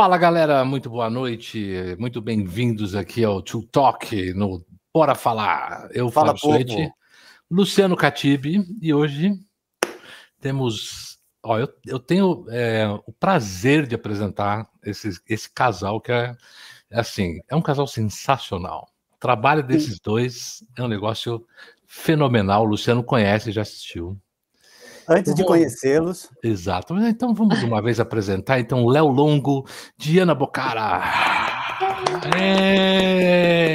Fala galera, muito boa noite, muito bem-vindos aqui ao To Talk no Bora Falar. Eu Fala, falo Suete, Luciano Catibe e hoje temos. Ó, eu, eu tenho é, o prazer de apresentar esse, esse casal que é, é assim, é um casal sensacional. O trabalho desses dois é um negócio fenomenal. O Luciano conhece, já assistiu. Antes de conhecê-los, Exato. Então vamos uma vez apresentar então Léo Longo, Diana Bocara. É.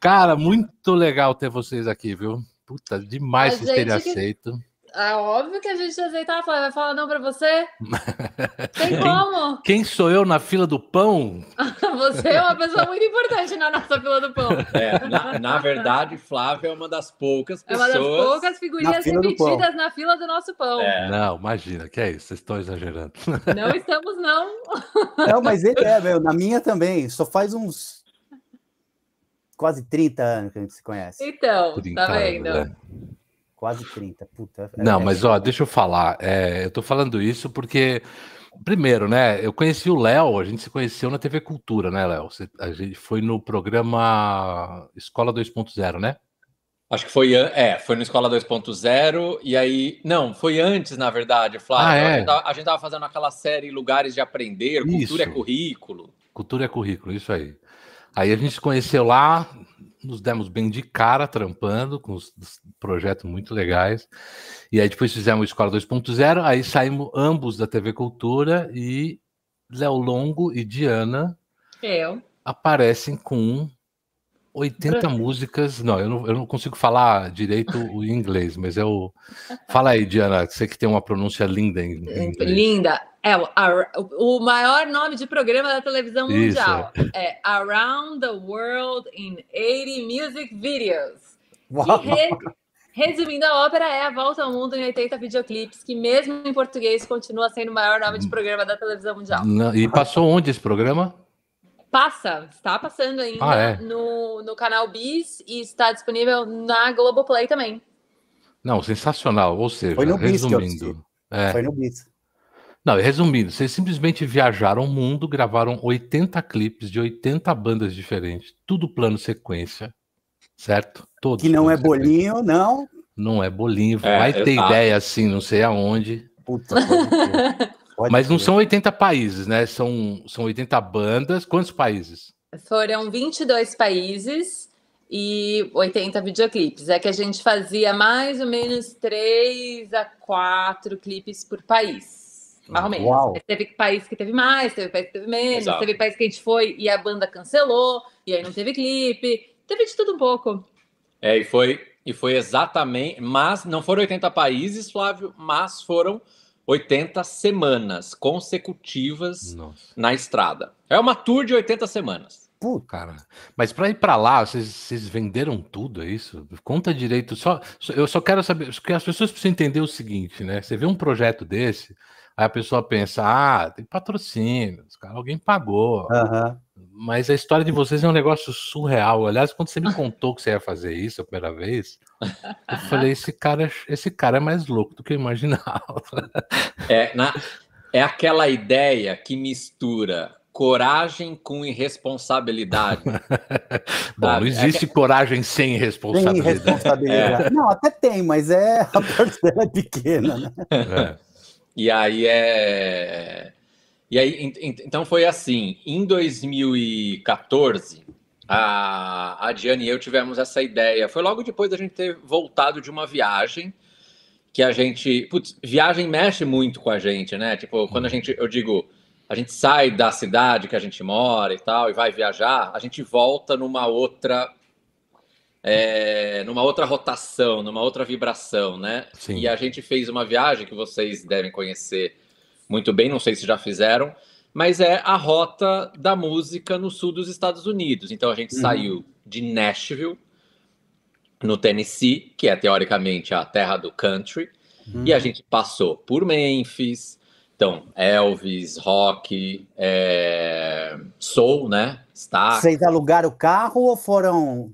Cara, muito legal ter vocês aqui, viu? Puta, demais vocês terem que- aceito. É óbvio que a gente aceitar, vai falar não pra você? Tem como? Quem sou eu na fila do pão? Você é uma pessoa muito importante na nossa fila do pão. É, na, na verdade, Flávia é uma das poucas É uma pessoas. das poucas Na figurinhas pão. repetidas na fila do nosso pão. É, Não, imagina, que é isso? Vocês estão exagerando. Não estamos, não. não, mas ele é, meu, na minha também, só faz uns quase 30 anos que a gente se conhece. Então, 30 tá vendo? né? Quase 30, puta. é- Não, é- mas ó, deixa eu falar. é, eu tô falando isso porque, primeiro, né? Eu conheci o Léo, a gente se conheceu na TV Cultura, né, Léo? A gente foi no programa Escola 2.0, né? acho que foi, é, foi no Escola 2.0, e aí. Não, foi antes, na verdade, Flávia. Ah, é? a, gente tava, a gente tava fazendo aquela série Lugares de Aprender, Cultura é Isso. Currículo. Cultura é currículo, isso aí. Aí a gente se conheceu lá, nos demos bem de cara, trampando, com os, os projetos muito legais. E aí depois fizemos Escola 2.0, aí saímos ambos da TV Cultura e Léo Longo e Diana Eu. aparecem com 80 Branca. músicas. Não eu, não, eu não consigo falar direito o inglês, mas eu. Fala aí, Diana, você que tem uma pronúncia linda em, em inglês. Linda. É o, a- o maior nome de programa da televisão Isso, mundial. É Around the World in 80 Music Videos. Uau, Que re- Resumindo, a ópera é a volta ao mundo em 80 videoclipes, que mesmo em português continua sendo o maior nome de programa da televisão mundial. Não, e passou onde esse programa? Passa, está passando ainda Ah, é? no, no canal Bis e está disponível na Globoplay também. Não, sensacional. Ou seja, Foi no Bis que eu resumindo. É, Foi no Bis. não, resumindo, vocês simplesmente viajaram o mundo, gravaram 80 clipes de 80 bandas diferentes, tudo plano sequência, certo? Todos Que não é sequência. bolinho, não. Não é bolinho, É, vai ter ideia assim, não sei aonde. Puta, pode Mas não crer. são 80 países, né? São, são 80 bandas. Quantos países? Foram 22 países e 80 videoclipes. É que a gente fazia mais ou menos 3 a 4 clipes por país. Mais ou menos. Uau. Teve país que teve mais, teve país que teve menos, Exato. teve país que a gente foi e a banda cancelou, e aí não teve clipe. Teve de tudo um pouco. É, e foi, e foi exatamente. Mas não foram 80 países, Flávio, mas foram 80 semanas consecutivas Nossa, na estrada. É uma tour de 80 semanas. Puta, cara. Mas para ir para lá, vocês, venderam tudo, é isso? Conta direito. Só, só- eu só quero saber, porque as pessoas precisam entender o seguinte, né? Você vê um projeto desse, aí a pessoa pensa, ah, tem patrocínio, os cara, alguém pagou. aham. Mas a história de vocês é um negócio surreal. Aliás, quando você me contou que você ia fazer isso a primeira vez, eu falei, esse cara, esse cara é mais louco do que eu imaginava. É, na- é aquela ideia que mistura coragem com irresponsabilidade. Bom, não é existe coragem sem Tem responsabilidade. responsabilidade. Não, até tem, mas é a parcela é pequena, né? É. E aí é. E aí, en- en- então foi assim, em 2014, a, a Diane e eu tivemos essa ideia. Foi logo depois da gente ter voltado de uma viagem que a gente. Putz, viagem mexe muito com a gente, né? Tipo, quando a gente, eu digo, a gente sai da cidade que a gente mora e tal, e vai viajar, a gente volta numa outra. é, numa outra rotação, numa outra vibração, né? Sim. E a gente fez uma viagem que vocês devem conhecer muito bem, não sei se já fizeram, mas é a rota da música no sul dos Estados Unidos. Então a gente Uhum. saiu de Nashville, no Tennessee, que é teoricamente a terra do country, Uhum. e a gente passou por Memphis, então Elvis, rock, é, soul, né? Stax. Vocês alugaram o carro ou foram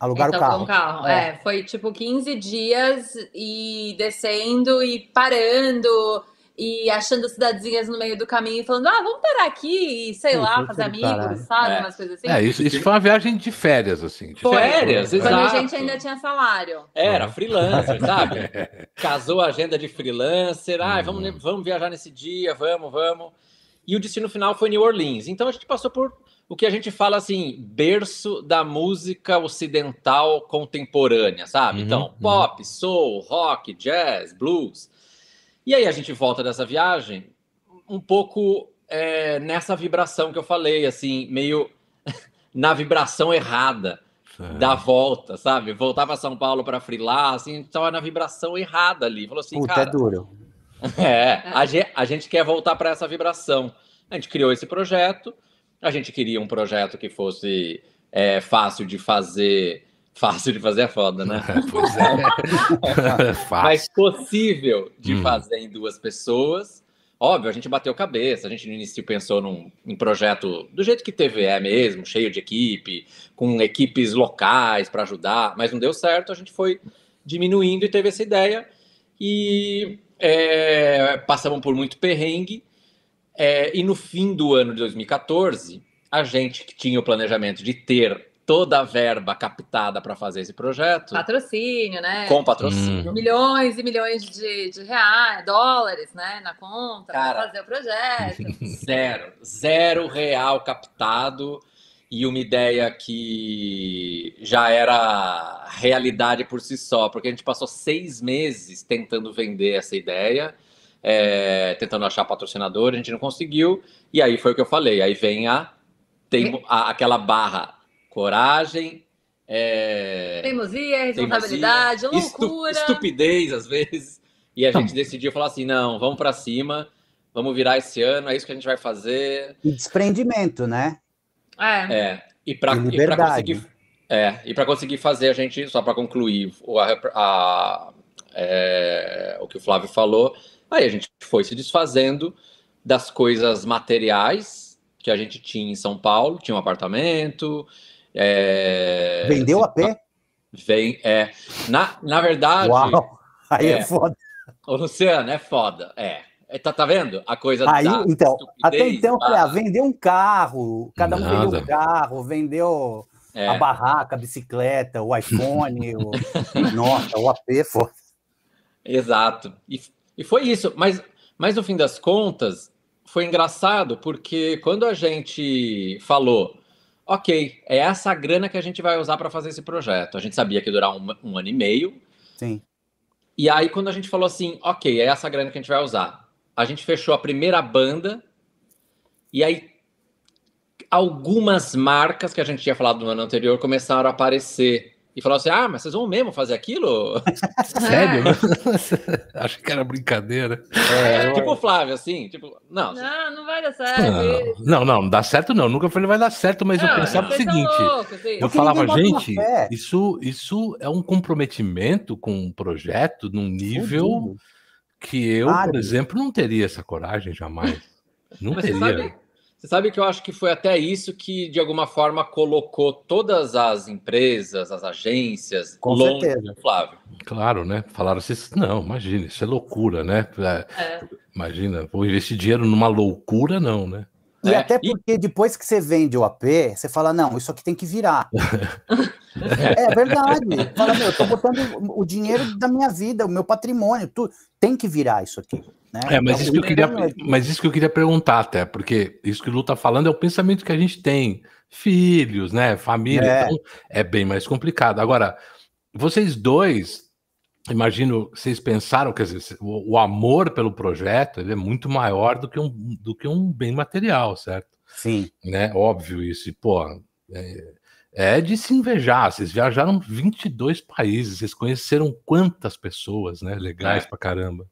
alugar então, o carro? o carro. É. É. foi tipo 15 dias e descendo e parando. E achando cidadezinhas no meio do caminho e falando, ah, vamos parar aqui e, sei lá, fazer amigos, caralho. sabe? É. Umas coisas assim. É, isso, isso foi uma viagem de férias, assim. de Foi. Férias, Quando a exato. gente ainda tinha salário. Era freelancer, sabe? Casou a agenda de freelancer. Ah, Hum. vamos, vamos viajar nesse dia, vamos, vamos. E o destino final foi New Orleans. Então a gente passou por o que a gente fala assim, berço da música ocidental contemporânea, sabe? Uhum, então, uhum. pop, soul, rock, jazz, blues. E aí a gente volta dessa viagem um pouco é, nessa vibração que eu falei, assim, meio na vibração errada da volta, sabe? Voltar para São Paulo para frilar, assim, estava na vibração errada ali. Falou assim, Puta, cara, é duro. é, a gente, a gente quer voltar para essa vibração. A gente criou esse projeto, a gente queria um projeto que fosse é, fácil de fazer. Fácil de fazer é foda, né? pois é. Fácil. Mas possível de Hum. fazer em duas pessoas. Óbvio, a gente bateu cabeça, a gente no início pensou num, em projeto do jeito que TV é mesmo, cheio de equipe, com equipes locais para ajudar, mas não deu certo, a gente foi diminuindo e teve essa ideia. E é, passamos por muito perrengue. é, e no fim do ano de 2014, a gente que tinha o planejamento de ter toda a verba captada para fazer esse projeto, Patrocínio, né? com patrocínio. Milhões e milhões de, de reais, dólares, né? Na conta, para fazer o projeto. Zero. Zero real captado e uma ideia que já era realidade por si só, porque a gente passou seis meses tentando vender essa ideia, é, tentando achar patrocinador, a gente não conseguiu, e aí foi o que eu falei, aí vem a, tem a- aquela barra, coragem, é, Teimosia, responsabilidade, teimosia, estu- loucura. estupidez às vezes. E a gente decidiu falar assim: não, vamos para cima, vamos virar esse ano, é isso que a gente vai fazer. E desprendimento, né? É. É, e para conseguir. É, e para conseguir fazer a gente, só para concluir o, a- a- é, o que o Flávio falou, aí a gente foi se desfazendo das coisas materiais que a gente tinha em São Paulo, tinha um apartamento. É, Vendeu a pé? Vem, é, na, na verdade, Uau! Aí é, É. foda. Ô, Luciano, é foda. É. É, Tá, tá vendo? A coisa Aí, da então, até então, ah, vendeu um carro, cada um vendeu um carro, vendeu é, a barraca, a bicicleta, o iPhone, o... Nossa, o AP, foda. Exato. E, e foi isso. Mas, mas no fim das contas, foi engraçado porque quando a gente falou, ok, é essa a grana que a gente vai usar para fazer esse projeto. A gente sabia que ia durar um, um ano e meio. Sim. E aí, quando a gente falou assim, ok, é essa a grana que a gente vai usar, a gente fechou a primeira banda, e aí algumas marcas que a gente tinha falado no ano anterior começaram a aparecer. E falaram assim: ah, mas vocês vão mesmo fazer aquilo? Sério? Acho que era brincadeira. É, eu- tipo o Flávio, assim, tipo, não, Não, não vai dar certo. Não, não, não dá certo não. Nunca falei vai dar certo, mas eu Não, pensava o seguinte. loucos, filho. Eu falava, gente, isso, isso é um comprometimento com um projeto num nível Fudido. que eu, Claro. por exemplo, não teria essa coragem jamais. Não Mas você teria. Sabe, você sabe que eu acho que foi até isso que, de alguma forma, colocou todas as empresas, as agências, Com longe certeza. do Flávio. Claro, né? Falaram assim, não, imagina, isso é loucura, né? É, É. Imagina, vou investir dinheiro numa loucura, não, né? E É, até e- porque depois que você vende o AP, você fala, não, isso aqui tem que virar. é verdade. Fala, meu, eu tô botando o dinheiro da minha vida, o meu patrimônio, tudo. Tem que virar isso aqui. Né? É, mas Então, isso, que eu queria, mas isso que eu queria perguntar até, porque isso que o Lu tá falando é o pensamento que a gente tem. Filhos, né? Família, É. então é bem mais complicado. Agora, vocês dois, imagino, vocês pensaram, quer dizer, o, o amor pelo projeto ele é muito maior do que um, do que um bem material, certo? Sim. Né? Óbvio isso. E, pô, é, é de se invejar. Vocês viajaram 22 países, vocês conheceram quantas pessoas, né? Legais É. pra caramba.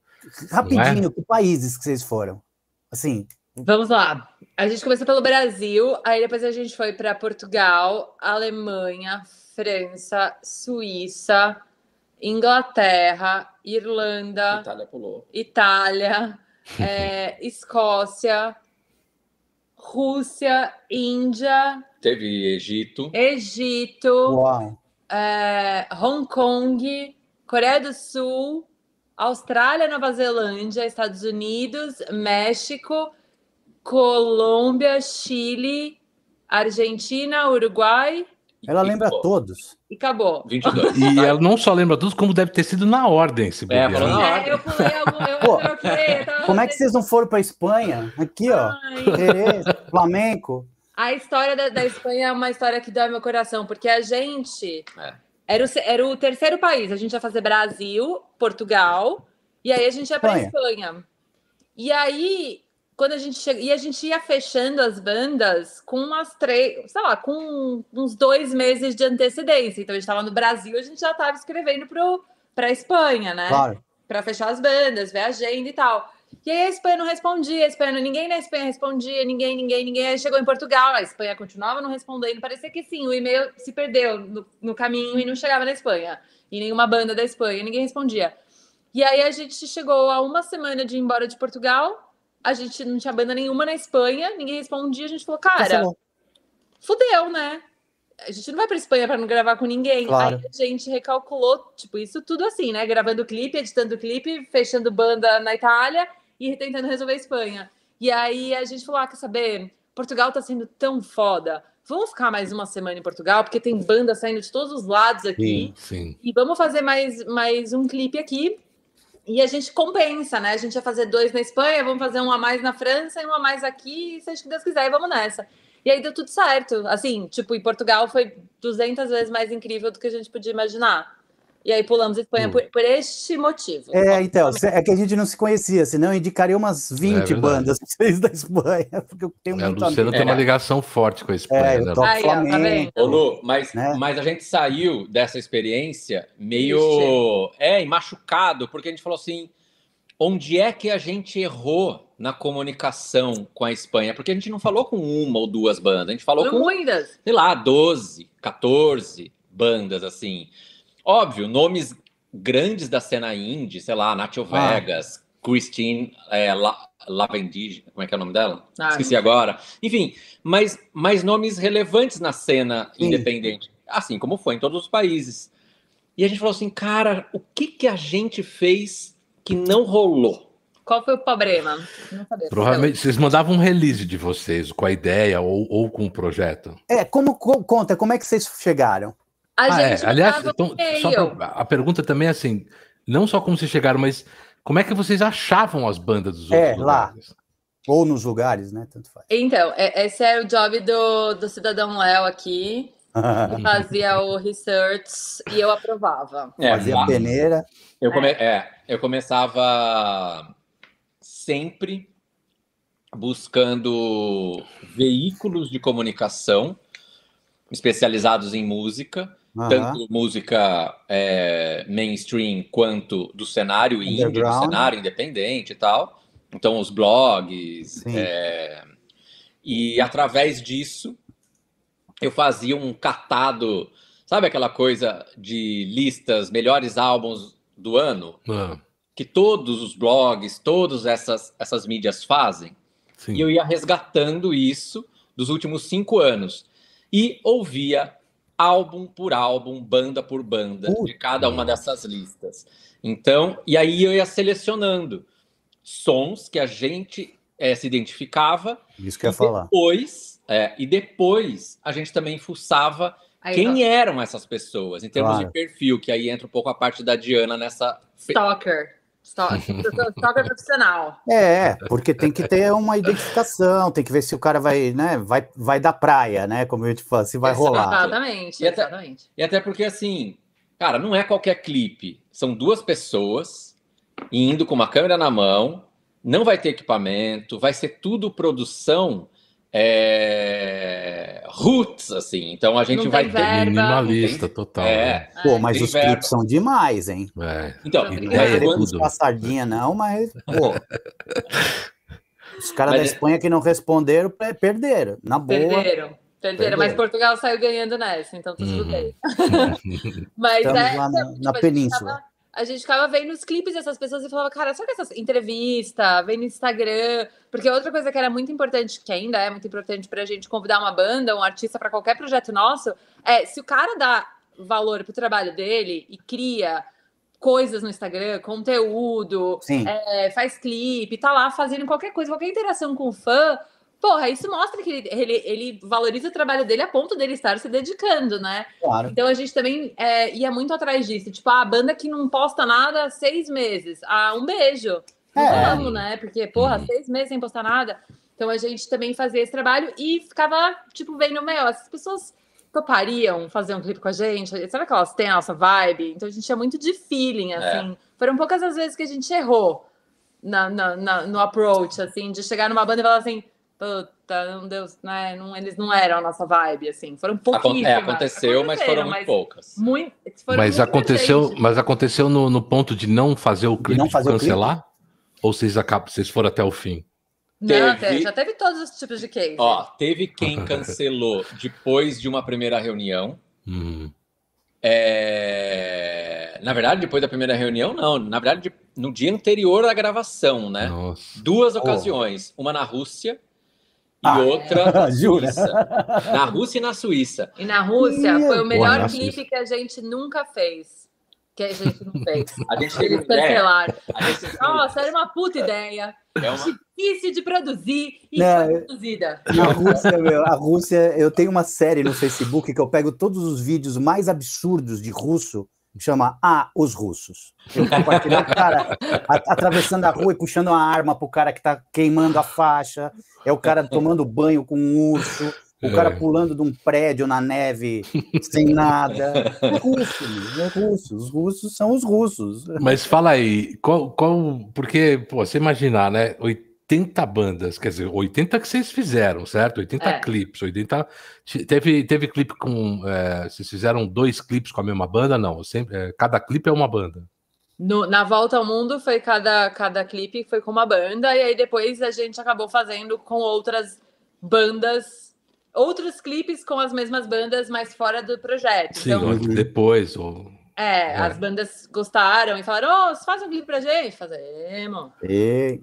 Rapidinho, que países que vocês foram? Assim, Vamos lá. A gente começou pelo Brasil, aí depois a gente foi para Portugal, Alemanha, França, Suíça, Inglaterra, Irlanda, Itália pulou. Itália, é, Escócia, Rússia, Índia, Teve Egito. Egito, uau. é, Hong Kong, Coreia do Sul, Austrália, Nova Zelândia, Estados Unidos, México, Colômbia, Chile, Argentina, Uruguai Ela E lembra acabou. todos. e acabou. 22. E ela não só lembra tudo, como deve ter sido na ordem, se É, na ordem. É, eu pulei algum. Eu, Pô, eu troquei, eu Como é que vocês não foram para Espanha? Aqui, ó. Jerez, Flamengo. A história da, da Espanha é uma história que dói meu coração, porque a gente É. era, o, era o terceiro país. A gente ia fazer Brasil, Portugal, e aí a gente ia para Espanha. Espanha. E aí, quando a gente chega, e a gente ia fechando as bandas com umas três, sei lá, com uns dois meses de antecedência. Então a gente estava no Brasil, a gente já estava escrevendo para a Espanha, né? Claro. para fechar as bandas, ver a agenda e tal. E aí a Espanha não respondia, a Espanha não- ninguém na Espanha respondia, ninguém, ninguém, ninguém. Aí chegou em Portugal, a Espanha continuava não respondendo. Parecia que sim, o e-mail se perdeu no, no caminho e não chegava na Espanha. E nenhuma banda da Espanha, ninguém respondia. E aí a gente chegou a uma semana de ir embora de Portugal, a gente não tinha banda nenhuma na Espanha, ninguém respondia, a gente falou, cara, fudeu, né? A gente não vai pra Espanha para não gravar com ninguém. Claro. Aí a gente recalculou, tipo, isso tudo assim, né? Gravando clipe, editando clipe, fechando banda na Itália e tentando resolver a Espanha. E aí a gente falou: ah, quer saber? Portugal tá sendo tão foda. Vamos ficar mais uma semana em Portugal, porque tem banda saindo de todos os lados aqui. Sim. E vamos fazer mais, mais um clipe aqui. E a gente compensa, né? A gente vai fazer dois na Espanha, vamos fazer um a mais na França e um a mais aqui, seja o que Deus quiser, e vamos nessa. E aí deu tudo certo. Assim, tipo, em Portugal foi 200 vezes mais incrível do que a gente podia imaginar. E aí pulamos a Espanha Hum. por, por este motivo. É, então, é que a gente não se conhecia, senão eu indicaria umas 20 É bandas vocês da Espanha, porque eu tenho É, o muito Luciano amigo. tem uma É. ligação forte com a Espanha, É, né? eu toco Aí, ó, tá Flamengo. vendo? Ô, Lu, mas, Né? mas a gente saiu dessa experiência meio. É, machucado, porque a gente falou assim: onde é que a gente errou na comunicação com a Espanha? Porque a gente não falou com uma ou duas bandas, a gente falou com, Muitas. sei lá, 12, 14 bandas, assim. Óbvio, nomes grandes da cena indie, sei lá, Nacho Ah. Vegas, Christine é, La, Lavendige, como é que é o nome dela? Ah, Esqueci agora. Enfim, mas, mas nomes relevantes na cena Sim. independente, assim como foi em todos os países. E a gente falou assim, cara, o que, que a gente fez que não rolou? Qual foi o problema? Não sabia. Provavelmente vocês mandavam um release de vocês com a ideia ou, ou com o projeto. É, como co- conta, como é que vocês chegaram? A Ah, é. gente Aliás, mandava então, pra- a pergunta também é assim: não só como vocês chegaram, mas como é que vocês achavam as bandas dos É, outros lá. lugares? Ou nos lugares, né? Tanto faz. Então, é- esse é o job do, do cidadão Léo aqui. Eu fazia o research e eu aprovava. Fazia lá- peneira. eu, come- é, eu começava sempre buscando veículos de comunicação especializados em música, tanto música é, mainstream quanto do cenário indie, do cenário independente e tal. Então, os blogs. É, e através disso, eu fazia um catado, sabe aquela coisa de listas, melhores álbuns do ano? Ah, Que todos os blogs, todas essas, essas mídias fazem. sim. E eu ia resgatando isso dos últimos cinco anos. E ouvia álbum por álbum, banda por banda, Puta. de cada uma dessas listas. Então, e aí eu ia selecionando sons que a gente eh, se identificava. Isso que eu ia e falar. depois, é, e depois a gente também fuçava Aí, quem eram essas pessoas, em termos Claro. de perfil, que aí entra um pouco a parte da Diana nessa. Stalker. Stalker, stalker profissional. É, porque tem que ter uma identificação, tem que ver se o cara vai, né, vai, vai da praia, né, como eu te falo, se vai rolar. Exatamente, E até- exatamente. E até porque, assim, cara, não é qualquer clipe. São duas pessoas indo com uma câmera na mão, não vai ter equipamento, vai ser tudo produção é, roots, assim. Então a gente vai tem ter. Minimalista total. É, Pô, mas Tem os verba. clipes são demais, hein? né? É. então, Não tem é quando- passadinha, não, mas, pô. Os caras Mas da é- Espanha que não responderam, per- perderam. Na boa. Perderam. Perderam, mas. Portugal saiu ganhando nessa, então tudo Uhum. bem. Mas Estamos é, lá na- tipo, na a gente península. ficava- A gente ficava vendo os clipes dessas pessoas e falava, cara, será que essas entrevistas, vem no Instagram? Porque outra coisa que era muito importante, que ainda é muito importante pra gente convidar uma banda, um artista pra qualquer projeto nosso, é se o cara dá valor pro trabalho dele e cria coisas no Instagram, conteúdo, é, faz clipe, tá lá fazendo qualquer coisa, qualquer interação com o fã, porra, isso mostra que ele, ele, ele, valoriza o trabalho dele a ponto dele estar se dedicando, né? Claro. Então a gente também é, ia muito atrás disso. Tipo, a banda que não posta nada há seis meses. Ah, um beijo. É. Amo, né? Porque, porra, uhum. seis meses sem postar nada. Então a gente também fazia esse trabalho e ficava, tipo, vendo, meu, essas pessoas topariam fazer um clipe com a gente? Será que elas têm a nossa vibe? Então a gente tinha muito de feeling, é. assim. É. Foram poucas as vezes que a gente errou na, na, na, no approach, assim, de chegar numa banda e falar assim, puta, não deu, né? Não, eles não eram a nossa vibe, assim. Foram pouquíssimas. É, aconteceu, mas foram muito poucas. Muito, foram mas, muito aconteceu, mas aconteceu no, no ponto de não fazer o clipe, não fazer cancelar? Clipe? Ou vocês, acabam, vocês foram até o fim? Não, teve... já teve todos os tipos de case. Ó, teve quem cancelou depois de uma primeira reunião. Hum. É... Na verdade, depois da primeira reunião, não. Na verdade, no dia anterior à gravação, né? Nossa. Duas ocasiões. Oh. Uma na Rússia e ah, outra na Suíça. Na Rússia e na Suíça. E na Rússia foi o melhor clipe que a gente nunca fez que a gente não fez. A gente Eles cancelaram. Gente... Nossa, era uma puta ideia. É uma... Difícil de produzir e não, foi produzida. Na Rússia, meu, a Rússia, eu tenho uma série no Facebook que eu pego todos os vídeos mais absurdos de russo chama Ah, os russos. Eu compartilhei o cara atravessando a rua e puxando uma arma pro cara que tá queimando a faixa, é o cara tomando banho com um urso, o cara é. pulando de um prédio na neve sem nada. É russo, é russo. Os russos são os russos. Mas fala aí, qual, qual porque, pô, você imaginar, né? 80 bandas, quer dizer, 80 que vocês fizeram, certo? 80 é. clipes, 80. Teve, teve clipe com. É, vocês fizeram dois clipes com a mesma banda? Não, sempre, é, cada clipe é uma banda. No, na volta ao mundo foi cada, cada clipe foi com uma banda, e aí depois a gente acabou fazendo com outras bandas outros clipes com as mesmas bandas, mas fora do projeto. Sim, então, depois. Ou... É, é, as bandas gostaram e falaram: Ô, oh, faz um clipe pra gente. Fazemos. E...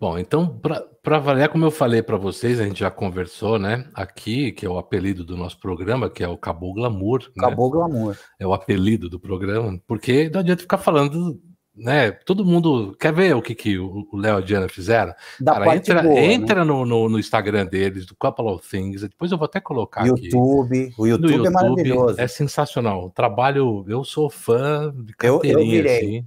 Bom, então, para avaliar, como eu falei para vocês, a gente já conversou, né? Aqui, que é o apelido do nosso programa, que é o Cabo Glamour. Né? Cabo né? Glamour. É o apelido do programa, porque não adianta ficar falando né? Todo mundo quer ver o que, que o Léo e a Diana fizeram. Da Cara, entra, boa, entra né? no, no, no, Instagram deles, do Couple of Things. Depois eu vou até colocar YouTube, aqui. O YouTube, YouTube é maravilhoso. É sensacional. O trabalho, eu sou fã de carteirinha, eu, eu virei. assim.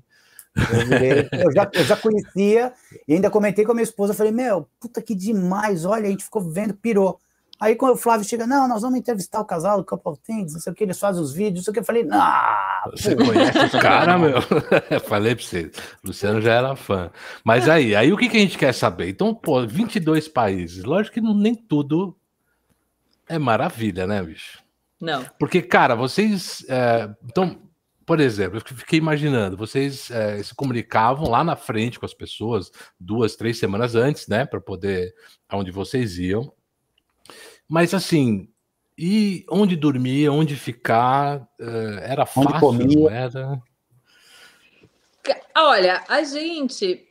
Eu, virei, eu, já, eu já conhecia e ainda comentei com a minha esposa. Falei, meu, puta que demais. Olha, a gente ficou vendo, pirou. Aí quando o Flávio chega, não, nós vamos entrevistar o casal do Couple of Things, não sei o que, eles fazem os vídeos, não sei o que. Eu falei, não. Você conhece os caras, meu? falei pra você, Luciano já era fã. Mas aí, aí o que, que a gente quer saber? Então, pô, 22 países, lógico que não, nem tudo é maravilha, né, bicho? Não. Porque, cara, vocês. É, então, por exemplo, eu fiquei imaginando, vocês é, se comunicavam lá na frente com as pessoas duas, três semanas antes, né, para poder aonde vocês iam. Mas assim, e onde dormir, onde ficar, eh, era onde fácil, comia. era? Olha, a gente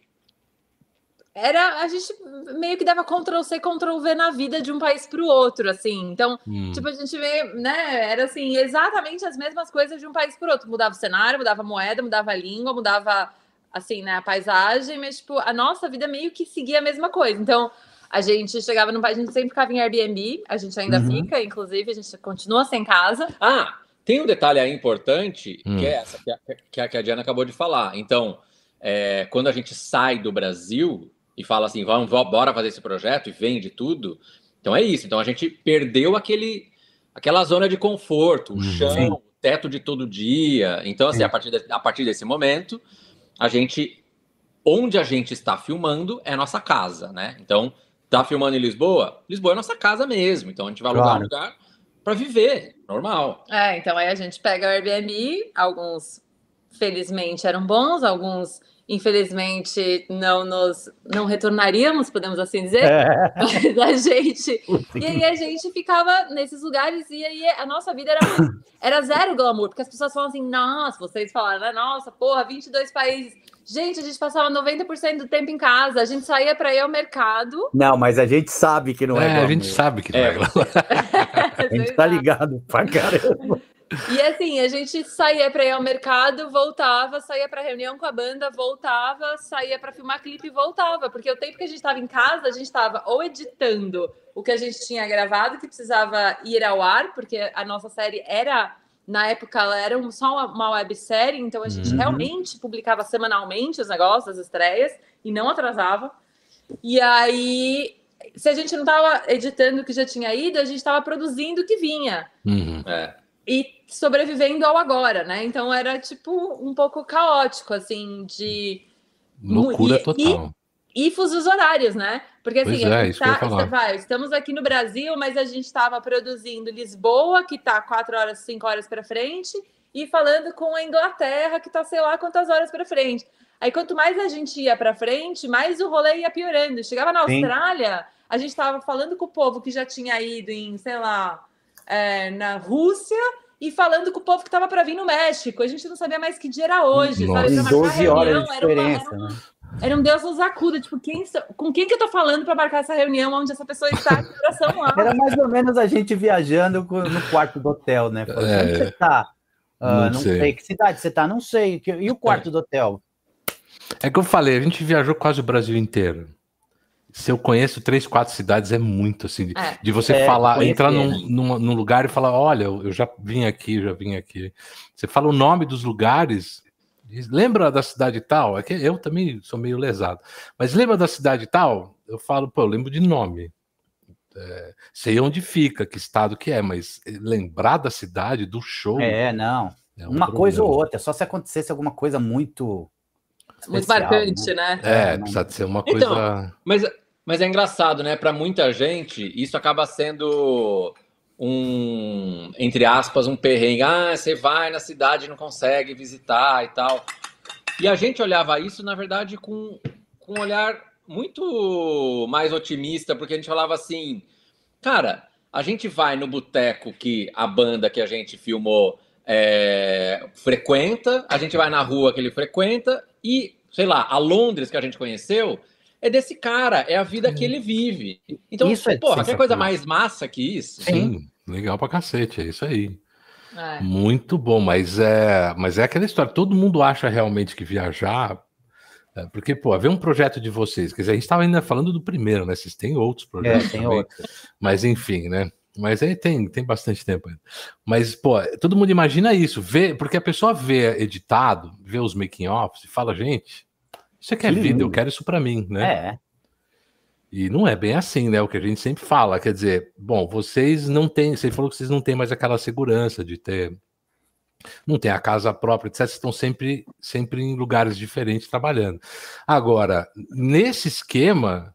era a gente meio que dava Ctrl C, Ctrl V na vida de um país para o outro, assim. Então, hum. tipo, a gente vê, né? Era assim, exatamente as mesmas coisas de um país para o outro. Mudava o cenário, mudava a moeda, mudava a língua, mudava assim, né, a paisagem, mas tipo, a nossa vida meio que seguia a mesma coisa. Então, a gente chegava no. A gente sempre ficava em Airbnb, a gente ainda uhum. fica, inclusive, a gente continua sem casa. Ah, tem um detalhe aí importante, hum. que é essa, que a, que a Diana acabou de falar. Então, é, quando a gente sai do Brasil e fala assim, vamos, bora fazer esse projeto e vende tudo. Então é isso. Então a gente perdeu aquele, aquela zona de conforto, o uhum. chão, Sim. o teto de todo dia. Então, assim, a partir, de, a partir desse momento, a gente. Onde a gente está filmando é a nossa casa, né? Então, Tá filmando em Lisboa? Lisboa é nossa casa mesmo, então a gente vai alugar claro. um lugar para viver, normal. É, então aí a gente pega o Airbnb, alguns felizmente eram bons, alguns infelizmente não nos não retornaríamos, podemos assim dizer, é. mas a gente e aí a gente ficava nesses lugares e aí a nossa vida era era zero glamour, porque as pessoas falam assim, nossa, vocês falaram, né? Nossa, porra, 22 países. Gente, a gente passava 90% do tempo em casa, a gente saía para ir ao mercado. Não, mas a gente sabe que não é, é A gente sabe que não é, é glamour. a gente tá ligado pra caramba. E assim, a gente saía para ir ao mercado, voltava, saía para reunião com a banda, voltava, saía para filmar clipe e voltava, porque o tempo que a gente estava em casa, a gente estava ou editando o que a gente tinha gravado, que precisava ir ao ar, porque a nossa série era, na época, ela era só uma, uma websérie, então a gente uhum. realmente publicava semanalmente os negócios, as estreias, e não atrasava. E aí, se a gente não estava editando o que já tinha ido, a gente estava produzindo o que vinha. Uhum. É e sobrevivendo ao agora, né? Então era tipo um pouco caótico, assim, de loucura e, total. E, e fusos horários, né? Porque assim, é, tá, vai, estamos aqui no Brasil, mas a gente estava produzindo Lisboa, que está quatro horas, cinco horas para frente, e falando com a Inglaterra, que está sei lá quantas horas para frente. Aí quanto mais a gente ia para frente, mais o rolê ia piorando. Chegava na Sim. Austrália, a gente estava falando com o povo que já tinha ido em, sei lá, é, na Rússia e falando com o povo que estava para vir no México. A gente não sabia mais que dia era hoje. Nossa. Sabe? 12 horas de diferença, era, uma, era, né? era um Deus nos acuda, tipo, quem, com quem que eu tô falando para marcar essa reunião onde essa pessoa está lá? Era mais ou menos a gente viajando no quarto do hotel, né? Falando, é, onde você tá? Uh, não, não sei. sei. Que cidade você tá? Não sei. E o quarto é. do hotel? É que eu falei, a gente viajou quase o Brasil inteiro se eu conheço três, quatro cidades, é muito assim, de, é. de você é, falar, entrar num, num, num, lugar e falar: olha, eu já vim aqui, já vim aqui. Você fala o nome dos lugares, lembra da cidade tal? É que eu também sou meio lesado, mas lembra da cidade tal? Eu falo, pô, eu lembro de nome. É, sei onde fica, que estado que é, mas lembrar da cidade, do show. É, não. É um Uma problema. coisa ou outra, só se acontecesse alguma coisa muito muito marcante, né? É, precisa ser uma coisa. Então, mas mas é engraçado, né? Para muita gente, isso acaba sendo um, entre aspas, um perrengue. Ah, você vai na cidade e não consegue visitar e tal. E a gente olhava isso, na verdade, com, com um olhar muito mais otimista, porque a gente falava assim, cara, a gente vai no boteco que a banda que a gente filmou é, frequenta, a gente vai na rua que ele frequenta e, sei lá, a Londres que a gente conheceu, é desse cara, é a vida que ele vive. Então, isso é porra, quer coisa mais massa que isso? Sim, legal pra cacete, é isso aí. É. Muito bom, mas é, mas é aquela história, todo mundo acha realmente que viajar, é, porque, pô, haver um projeto de vocês, quer dizer, a gente estava ainda falando do primeiro, né? Vocês têm outros projetos. É, tem outros. Mas enfim, né? Mas aí tem, tem bastante tempo ainda. Mas, pô, todo mundo imagina isso, vê, porque a pessoa vê editado, vê os making-offs e fala, gente, você quer que vida, eu quero isso para mim, né? É. E não é bem assim, né? O que a gente sempre fala, quer dizer, bom, vocês não têm, você falou que vocês não têm mais aquela segurança de ter, não tem a casa própria, etc. Vocês estão sempre, sempre em lugares diferentes trabalhando. Agora, nesse esquema,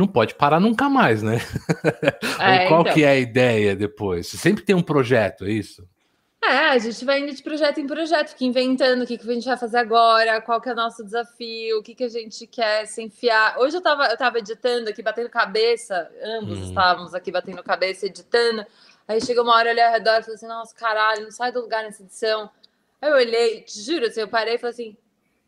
não pode parar nunca mais, né? É, qual então... que é a ideia depois? Você sempre tem um projeto, é isso? É, a gente vai indo de projeto em projeto, que inventando o que, que a gente vai fazer agora, qual que é o nosso desafio, o que, que a gente quer se enfiar. Hoje eu tava, eu tava editando aqui, batendo cabeça, ambos hum. estávamos aqui batendo cabeça, editando. Aí chegou uma hora, eu olhei ao redor e falei assim, nossa, caralho, não sai do lugar nessa edição. Aí eu olhei, te juro, assim, eu parei e falei assim,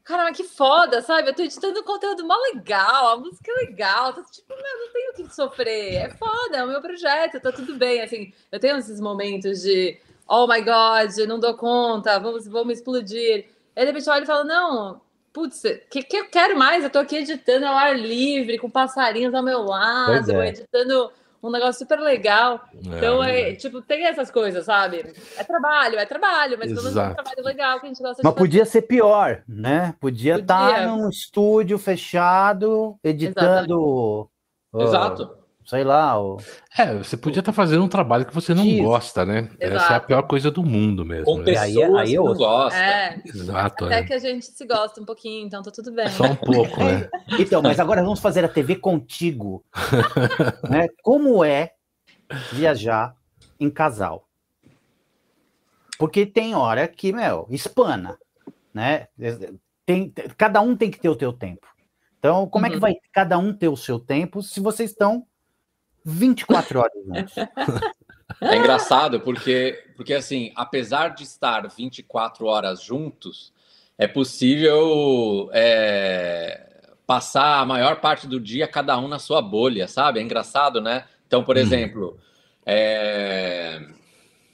cara, mas que foda, sabe? Eu tô editando conteúdo mó legal, a música é legal, tô, tipo, meu, não tenho o que sofrer, é foda, é o meu projeto, tá tudo bem, assim, eu tenho esses momentos de oh my god, não dou conta, vamos, vamos explodir. Aí de repente olha e fala, não, putz, o que, que eu quero mais? Eu tô aqui editando ao ar livre, com passarinhos ao meu lado, é. editando um negócio super legal. É, então, é, é, tipo, tem essas coisas, sabe? É trabalho, é trabalho, mas pelo menos é um trabalho legal que a gente gosta Mas podia ser pior, né? Podia estar num estúdio fechado, editando. Exato. Uh, sei lá. O... É, você podia estar tá fazendo um trabalho que você não Isso. gosta, né? Exato. Essa é a pior coisa do mundo mesmo. Com né? pessoas aí, aí eu... não gosta. É. Exato. Até é. que a gente se gosta um pouquinho, então tá tudo bem. Só um pouco, né? Então, mas agora vamos fazer a TV contigo. né? Como é viajar em casal? Porque tem hora que, meu, espana, né? Tem, cada um tem que ter o teu tempo. Então, como uhum. é que uhum. vai cada um ter o seu tempo se vocês estão 24 horas juntos. É engraçado porque, porque assim, apesar de estar 24 horas juntos, é possível é, passar a maior parte do dia cada um na sua bolha, sabe? É engraçado, né? Então, por hum. exemplo, é,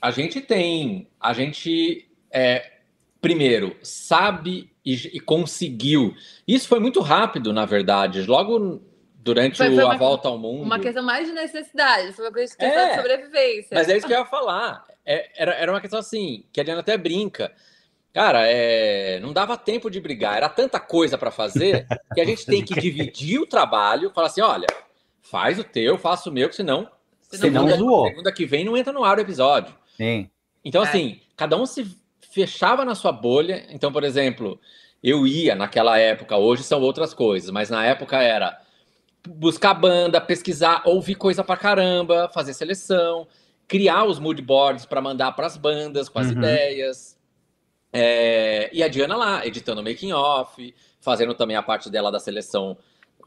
a gente tem, a gente é, primeiro sabe e, e, conseguiu. Isso foi muito rápido, na verdade. Logo durante foi, foi a uma, volta ao mundo. Uma questão mais de necessidade, foi uma questão é, de sobrevivência. Mas é isso que eu ia falar. É, era, era uma questão assim, que a Diana até brinca. Cara, é, não dava tempo de brigar, era tanta coisa para fazer que a gente tem que dividir o trabalho, falar assim: olha, faz o teu, faço o meu, que senão, senão segunda, segunda que vem não entra no ar o episódio. Sim. Então, é. assim, cada um se fechava na sua bolha. Então, por exemplo, eu ia naquela época, hoje são outras coisas, mas na época era buscar banda, pesquisar, ouvir coisa pra caramba, fazer seleção, criar os mood boards para mandar para as bandas com as uhum. ideias. É, e a Diana lá, editando o making off, fazendo também a parte dela da seleção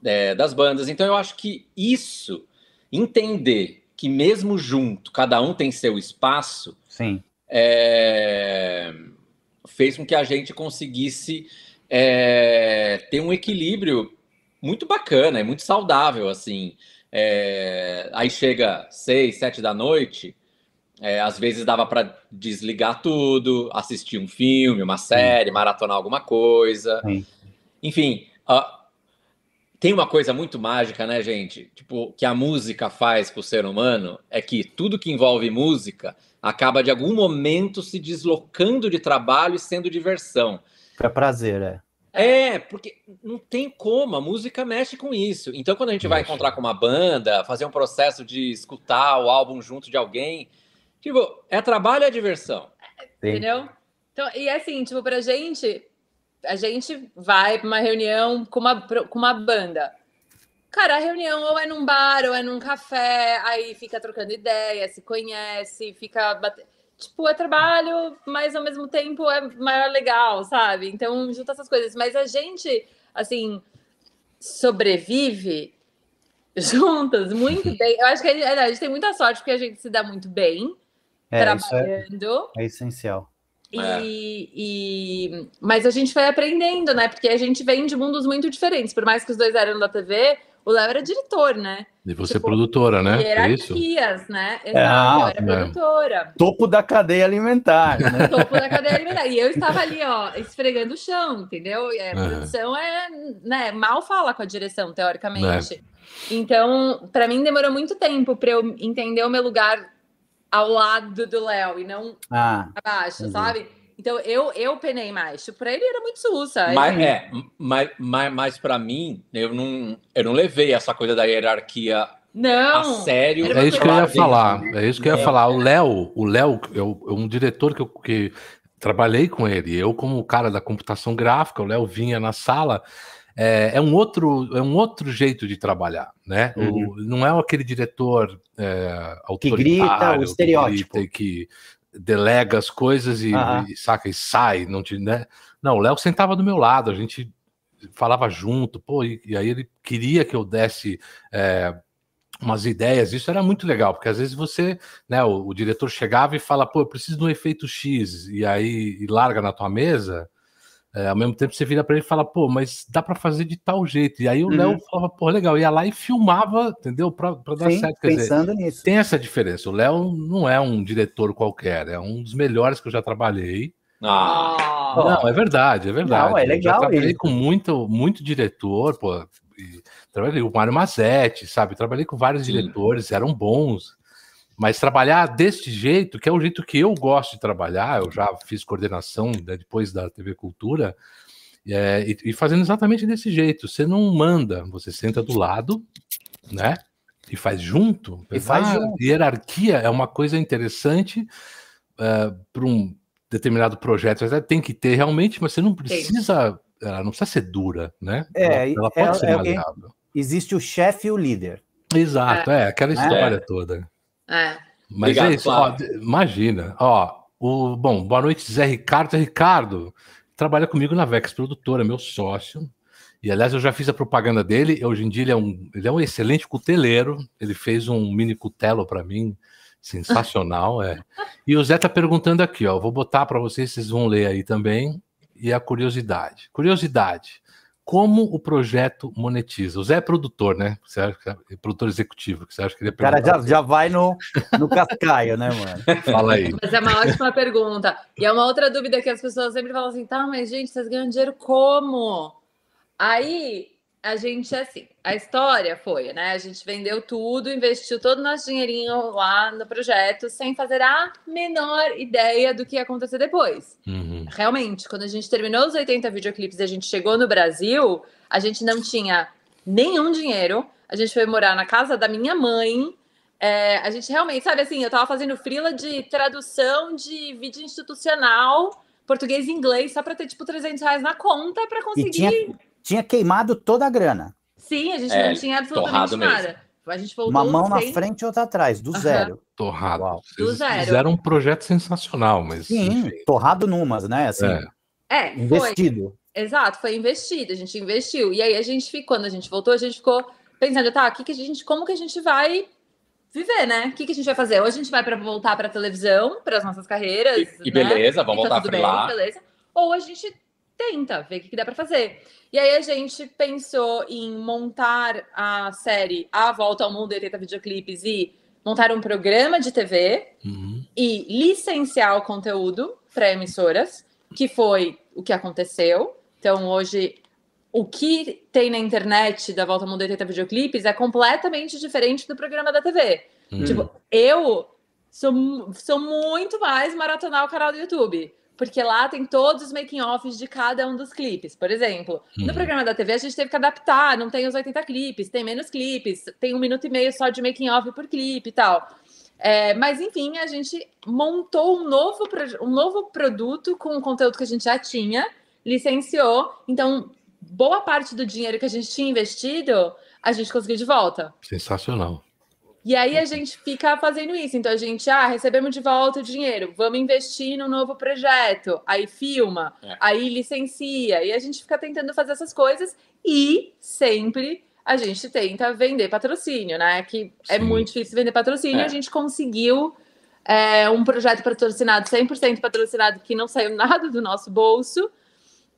é, das bandas. Então eu acho que isso, entender que mesmo junto, cada um tem seu espaço, Sim. É, fez com que a gente conseguisse é, ter um equilíbrio muito bacana e muito saudável, assim. É, aí chega seis, sete da noite, é, às vezes dava para desligar tudo, assistir um filme, uma série, Sim. maratonar alguma coisa. Sim. Enfim, uh, tem uma coisa muito mágica, né, gente? Tipo, que a música faz para o ser humano é que tudo que envolve música acaba de algum momento se deslocando de trabalho e sendo diversão. É prazer, é. É, porque não tem como, a música mexe com isso. Então, quando a gente mexe. vai encontrar com uma banda, fazer um processo de escutar o álbum junto de alguém, tipo, é trabalho e é diversão. Sim. Entendeu? Então, e assim, tipo, pra gente, a gente vai pra uma reunião com uma, com uma banda. Cara, a reunião ou é num bar ou é num café, aí fica trocando ideia, se conhece, fica batendo tipo, é trabalho, mas ao mesmo tempo é maior legal, sabe? Então, junta essas coisas. Mas a gente, assim, sobrevive juntas muito bem. Eu acho que a gente, a gente tem muita sorte porque a gente se dá muito bem é, trabalhando. É, é, essencial. E, é. e, mas a gente foi aprendendo, né? Porque a gente vem de mundos muito diferentes. Por mais que os dois eram da TV, o Léo era diretor, né? E você tipo, produtora, né? Hierarquias, é né? Exato, ah, eu era é. produtora. Topo da cadeia alimentar, né? Topo da cadeia alimentar. E eu estava ali, ó, esfregando o chão, entendeu? E a produção é, né, mal fala com a direção, teoricamente. É. Então, para mim demorou muito tempo para eu entender o meu lugar ao lado do Léo e não ah, abaixo, entendi. sabe? Então eu, eu penei mais. Tipo, pra ele era muito sussa. Mas, é, mas, mas, mas para mim, eu não, eu não levei essa coisa da hierarquia não, a sério. É isso que eu ia falar. É isso que eu ia é. falar. O Léo, o Léo, eu, é um diretor que eu que trabalhei com ele. Eu, como cara da computação gráfica, o Léo vinha na sala. É, é, um outro é um outro jeito de trabalhar, né? Uhum. O, não é aquele diretor é, que grita o estereótipo que, grita, que delega as coisas e, e, saca e sai, não te, né? Não, o Léo sentava do meu lado, a gente falava junto, pô, e, e aí ele queria que eu desse é, umas ideias, isso era muito legal, porque às vezes você, né, o, o, diretor chegava e fala, pô, eu preciso de um efeito X, e aí e larga na tua mesa, é, ao mesmo tempo você vira para ele e fala, pô, mas dá para fazer de tal jeito. E aí o uhum. Léo falava, pô, legal, ia lá e filmava, entendeu? Para dar Sim, certo. Quer pensando dizer, nisso. Tem essa diferença. O Léo não é um diretor qualquer, é um dos melhores que eu já trabalhei. Ah. Não, é verdade, é verdade. Não, é legal. Eu já trabalhei isso. com muito, muito diretor, pô. trabalhei com o Mário Mazzetti, sabe? Trabalhei com vários Sim. diretores, eram bons. Mas trabalhar deste jeito, que é o jeito que eu gosto de trabalhar, eu já fiz coordenação né, depois da TV Cultura, é, e, e, fazendo exatamente desse jeito. Você não manda, você senta do lado, né? E faz junto. E faz ah, junto. Hierarquia é uma coisa interessante uh, para um determinado projeto. Você tem que ter realmente, mas você não precisa. Ela não precisa ser dura, né? É, ela, ela pode é, ser é, maleável. Existe o chefe e o líder. Exato, é, é aquela né? história toda. É. Mas Obrigado, é isso, ó, imagina, ó, o, bom, boa noite, Zé Ricardo. Zé Ricardo trabalha comigo na Vex Produtora, meu sócio. E aliás, eu já fiz a propaganda dele. Hoje em dia ele é um, ele é um excelente cuteleiro. Ele fez um mini cutelo para mim, sensacional, é. E o Zé tá perguntando aqui, ó, vou botar para vocês, vocês vão ler aí também. E a curiosidade. Curiosidade. Como o projeto monetiza? O Zé é produtor, né? Você acha que é produtor executivo, que você acha que ele é O cara já, já vai no, no cascaio, né, mano? Fala aí. Mas é uma ótima pergunta. E é uma outra dúvida que as pessoas sempre falam assim: tá, mas gente, vocês ganham dinheiro como? Aí a gente, assim, a história foi, né? A gente vendeu tudo, investiu todo o nosso dinheirinho lá no projeto, sem fazer a menor ideia do que ia acontecer depois. Uhum. Realmente, quando a gente terminou os 80 videoclipes e a gente chegou no Brasil, a gente não tinha nenhum dinheiro. A gente foi morar na casa da minha mãe. É, a gente realmente, sabe assim, eu tava fazendo frila de tradução de vídeo institucional, português e inglês, só pra ter, tipo, 300 reais na conta pra conseguir. Tinha, queimado toda a grana. Sim, a gente É, não tinha absolutamente torrado mesmo. nada. A gente voltou Uma mão na sem- frente e outra atrás, do Aham. zero. Torrado. Uau. Do zero. fizeram um projeto sensacional, mas. Sim, enfim. torrado numas, né? Assim, É. É, foi. investido. Exato, foi investido, a gente investiu. E aí a gente ficou, quando a gente voltou, a gente ficou pensando, tá, que que a gente, como que a gente vai viver, né? O que, que a gente vai fazer? Ou a gente vai para voltar para televisão, para as nossas carreiras. E, e né? beleza, vamos E tá voltar para lá. beleza. Ou a gente tenta ver o que, dá para fazer. E aí a gente pensou em montar a série A Volta ao Mundo 80 videoclipes e montar um programa de TV Uhum. e licenciar o conteúdo para emissoras, que foi o que aconteceu. Então, hoje, o que tem na internet da Volta ao Mundo 80 videoclipes é completamente diferente do programa da TV. Uhum. Tipo, eu sou, sou muito mais maratonar o canal do YouTube. Porque lá tem todos os making-offs de cada um dos clipes. Por exemplo, no Uhum. programa da TV a gente teve que adaptar, não tem os 80 clipes, tem menos clipes, tem um minuto e meio só de making-off por clipe e tal. É, mas enfim, a gente montou um novo, um novo produto com o conteúdo que a gente já tinha, licenciou. Então, boa parte do dinheiro que a gente tinha investido, a gente conseguiu de volta. Sensacional. E aí a gente fica fazendo isso. Então a gente, ah, recebemos de volta o dinheiro, vamos investir num novo projeto. Aí filma, É. aí licencia. E a gente fica tentando fazer essas coisas e sempre a gente tenta vender patrocínio, né? Que é Sim. muito difícil vender patrocínio. É. A gente conseguiu é, um projeto patrocinado, 100% patrocinado, que não saiu nada do nosso bolso.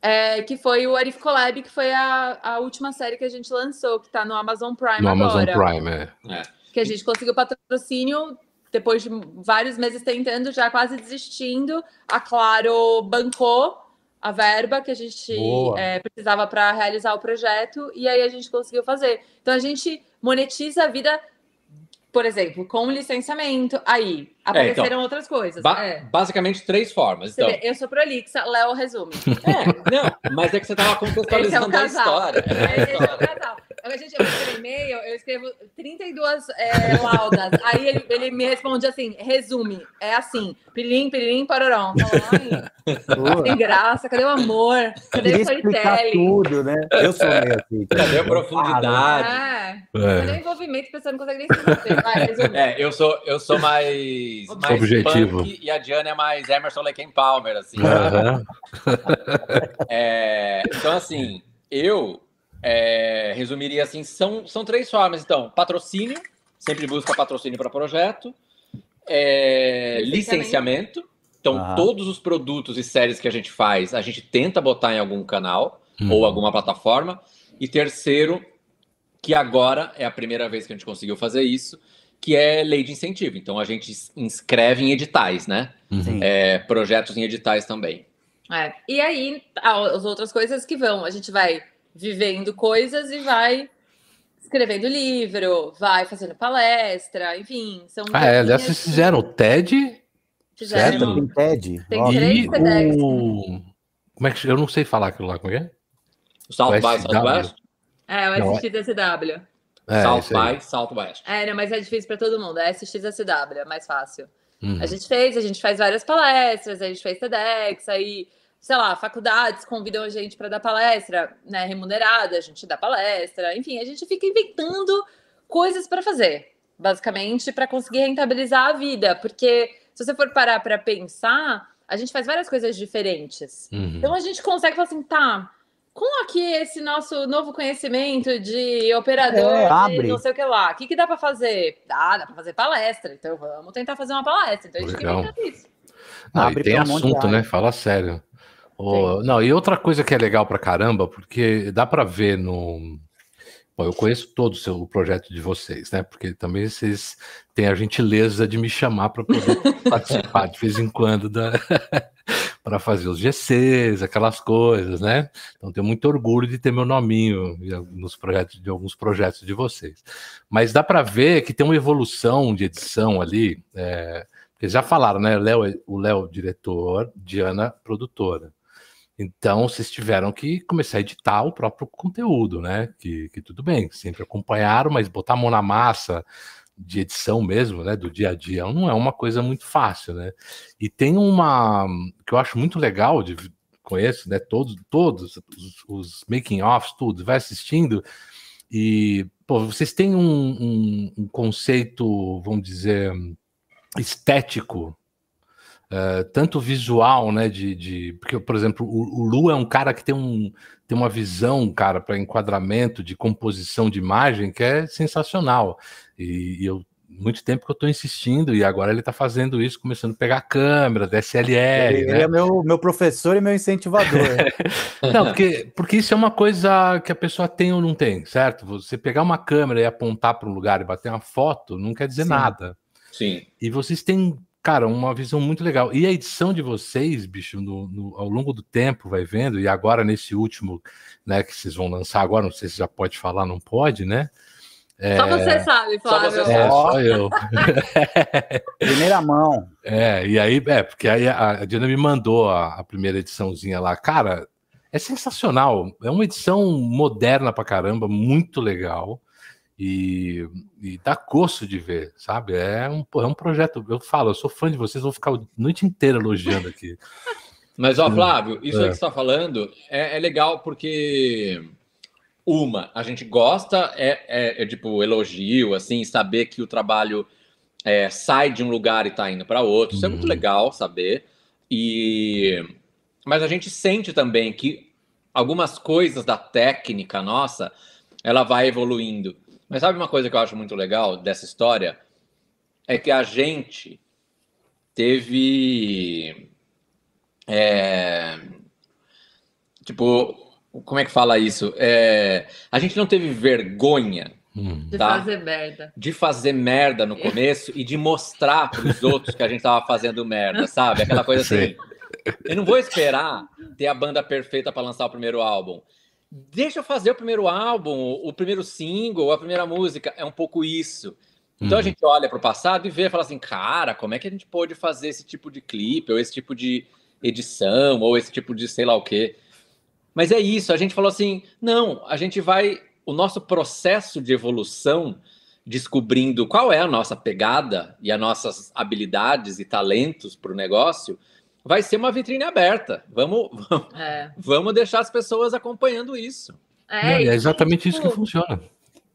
é, que foi o Arif Collab, que foi a, a última série que a gente lançou, que tá no Amazon Prime No Amazon agora Prime, é. Que a gente conseguiu patrocínio depois de vários meses tentando, já quase desistindo. A Claro bancou a verba que a gente é, precisava para realizar o projeto e aí a gente conseguiu fazer. Então a gente monetiza a vida, por exemplo, com licenciamento. Aí apareceram outras coisas. Ba- É. Basicamente três formas. Então, vê, eu sou prolixa, Léo resume. é, não, mas é que você estava é contextualizando o a história. É, esse é o casal. A gente, eu escrevo e-mail, eu escrevo 32 é, laudas. Aí ele, ele me responde assim: resume, é assim, piririm, piririm, parorão. Sem graça, cadê o amor? Cadê o storytelling? tudo, né? Eu sou meio assim. Cadê a Eu profundidade? É, cadê o É. envolvimento? A pessoa não consegue nem se envolver. Vai. É, eu sou, eu sou mais, mais Objetivo. punk e a Diana é mais Emerson Lake Palmer, assim. Aham. É, então, assim, eu é, resumiria assim: são, são três formas. Então, patrocínio, sempre busca patrocínio para projeto, é, Licenciamento. licenciamento. Então, Aham. todos os produtos e séries que a gente faz, a gente tenta botar em algum canal Uhum. ou alguma plataforma. E terceiro, que agora é a primeira vez que a gente conseguiu fazer isso, que é lei de incentivo. Então, a gente inscreve em editais, né? Uhum. É, projetos em editais também. É, E aí, as outras coisas que vão, a gente vai vivendo coisas e vai escrevendo livro, vai fazendo palestra, enfim. São Ah, é, aliás, vocês fizeram o TED fizeram. certo? Tem TED. Tem três e TEDx. o. Como é que eu não sei falar aquilo lá, como é? é? O South O by. Southwest? É, o é- SXSW. É, South by Southwest. É, não, mas é difícil para todo mundo. É SXSW, é mais fácil. Uhum. A gente fez, a gente faz várias palestras, a gente fez TEDx, aí, sei lá, faculdades convidam a gente para dar palestra, né, remunerada, a gente dá palestra, enfim, a gente fica inventando coisas para fazer, basicamente, para conseguir rentabilizar a vida, porque se você for parar para pensar, a gente faz várias coisas diferentes. Uhum. Então a gente consegue falar assim, tá, com aqui esse nosso novo conhecimento de operador, É, de abre. não sei o que lá, o que, que dá para fazer? Ah, dá para fazer palestra, então vamos tentar fazer uma palestra. Então a gente Legal. fica inventando isso. Não, e Abre tem um assunto, né? Fala sério. Oh, não, e outra coisa que é legal pra caramba, porque dá pra ver no. Bom, eu conheço todo o, seu, o projeto de vocês, né? Porque também vocês têm a gentileza de me chamar para poder participar de vez em quando da... para fazer os GCs, aquelas coisas, né? Então tenho muito orgulho de ter meu nominho nos projetos de alguns projetos de vocês. Mas dá para ver que tem uma evolução de edição ali. É... Porque já falaram, né? Léo, o Léo, diretor, Diana, produtora. Então, vocês tiveram que começar a editar o próprio conteúdo, né? Que, que tudo bem, sempre acompanharam, mas botar a mão na massa de edição mesmo, né? Do dia a dia, não é uma coisa muito fácil, né? E tem uma que eu acho muito legal de conheço, né? Todos, todos os, os making-offs, tudo, vai assistindo e pô, vocês têm um, um, um conceito, vamos dizer, estético Uh, tanto visual, né? De, de, porque, por exemplo, o, o, Lu é um cara que tem, um, tem uma visão, cara, para enquadramento, de composição de imagem que é sensacional. E, e eu muito tempo que eu estou insistindo e agora ele está fazendo isso, começando a pegar a câmera, DSLR. Ele, né? ele é meu, meu professor e meu incentivador. não, porque, porque isso é uma coisa que a pessoa tem ou não tem, certo? Você pegar uma câmera e apontar para um lugar e bater uma foto não quer dizer Sim. nada. Sim. E vocês têm Cara, uma visão muito legal. E a edição de vocês, bicho, no, no, ao longo do tempo, vai vendo, e agora nesse último, né, que vocês vão lançar agora, não sei se já pode falar, não pode, né? É... Só você sabe, Flávio. Só, você é, só eu. Primeira mão. É, e aí, é, porque aí a, a Diana me mandou a, a primeira ediçãozinha lá. Cara, é sensacional. É uma edição moderna pra caramba, muito legal. E, e dá gosto de ver, sabe? É um, é um projeto. Eu falo, eu sou fã de vocês, vou ficar a noite inteira elogiando aqui. Mas, ó, Flávio, isso é. aí que você está falando é, é, legal porque, uma, a gente gosta, é, é, é tipo elogio, assim, saber que o trabalho é, sai de um lugar e está indo para outro. Isso é muito uhum. legal saber. E mas a gente sente também que algumas coisas da técnica nossa, ela vai evoluindo. Mas sabe uma coisa que eu acho muito legal dessa história? É que a gente teve. É, tipo, como é que fala isso? É, a gente não teve vergonha hum. de tá? fazer merda. De fazer merda no começo e de mostrar para os outros que a gente estava fazendo merda, sabe? Aquela coisa assim. Eu não vou esperar ter a banda perfeita para lançar o primeiro álbum deixa eu fazer o primeiro álbum, o primeiro single, a primeira música. É um pouco isso. Então uhum. a gente olha para o passado e vê e fala assim, cara, como é que a gente pode fazer esse tipo de clipe, ou esse tipo de edição, ou esse tipo de sei lá o quê. Mas é isso, a gente falou assim, não, a gente vai. O nosso processo de evolução, descobrindo qual é a nossa pegada e as nossas habilidades e talentos para o negócio, vai ser uma vitrine aberta. Vamos, vamos, é. vamos deixar as pessoas acompanhando isso. É, é exatamente isso que tipo, funciona.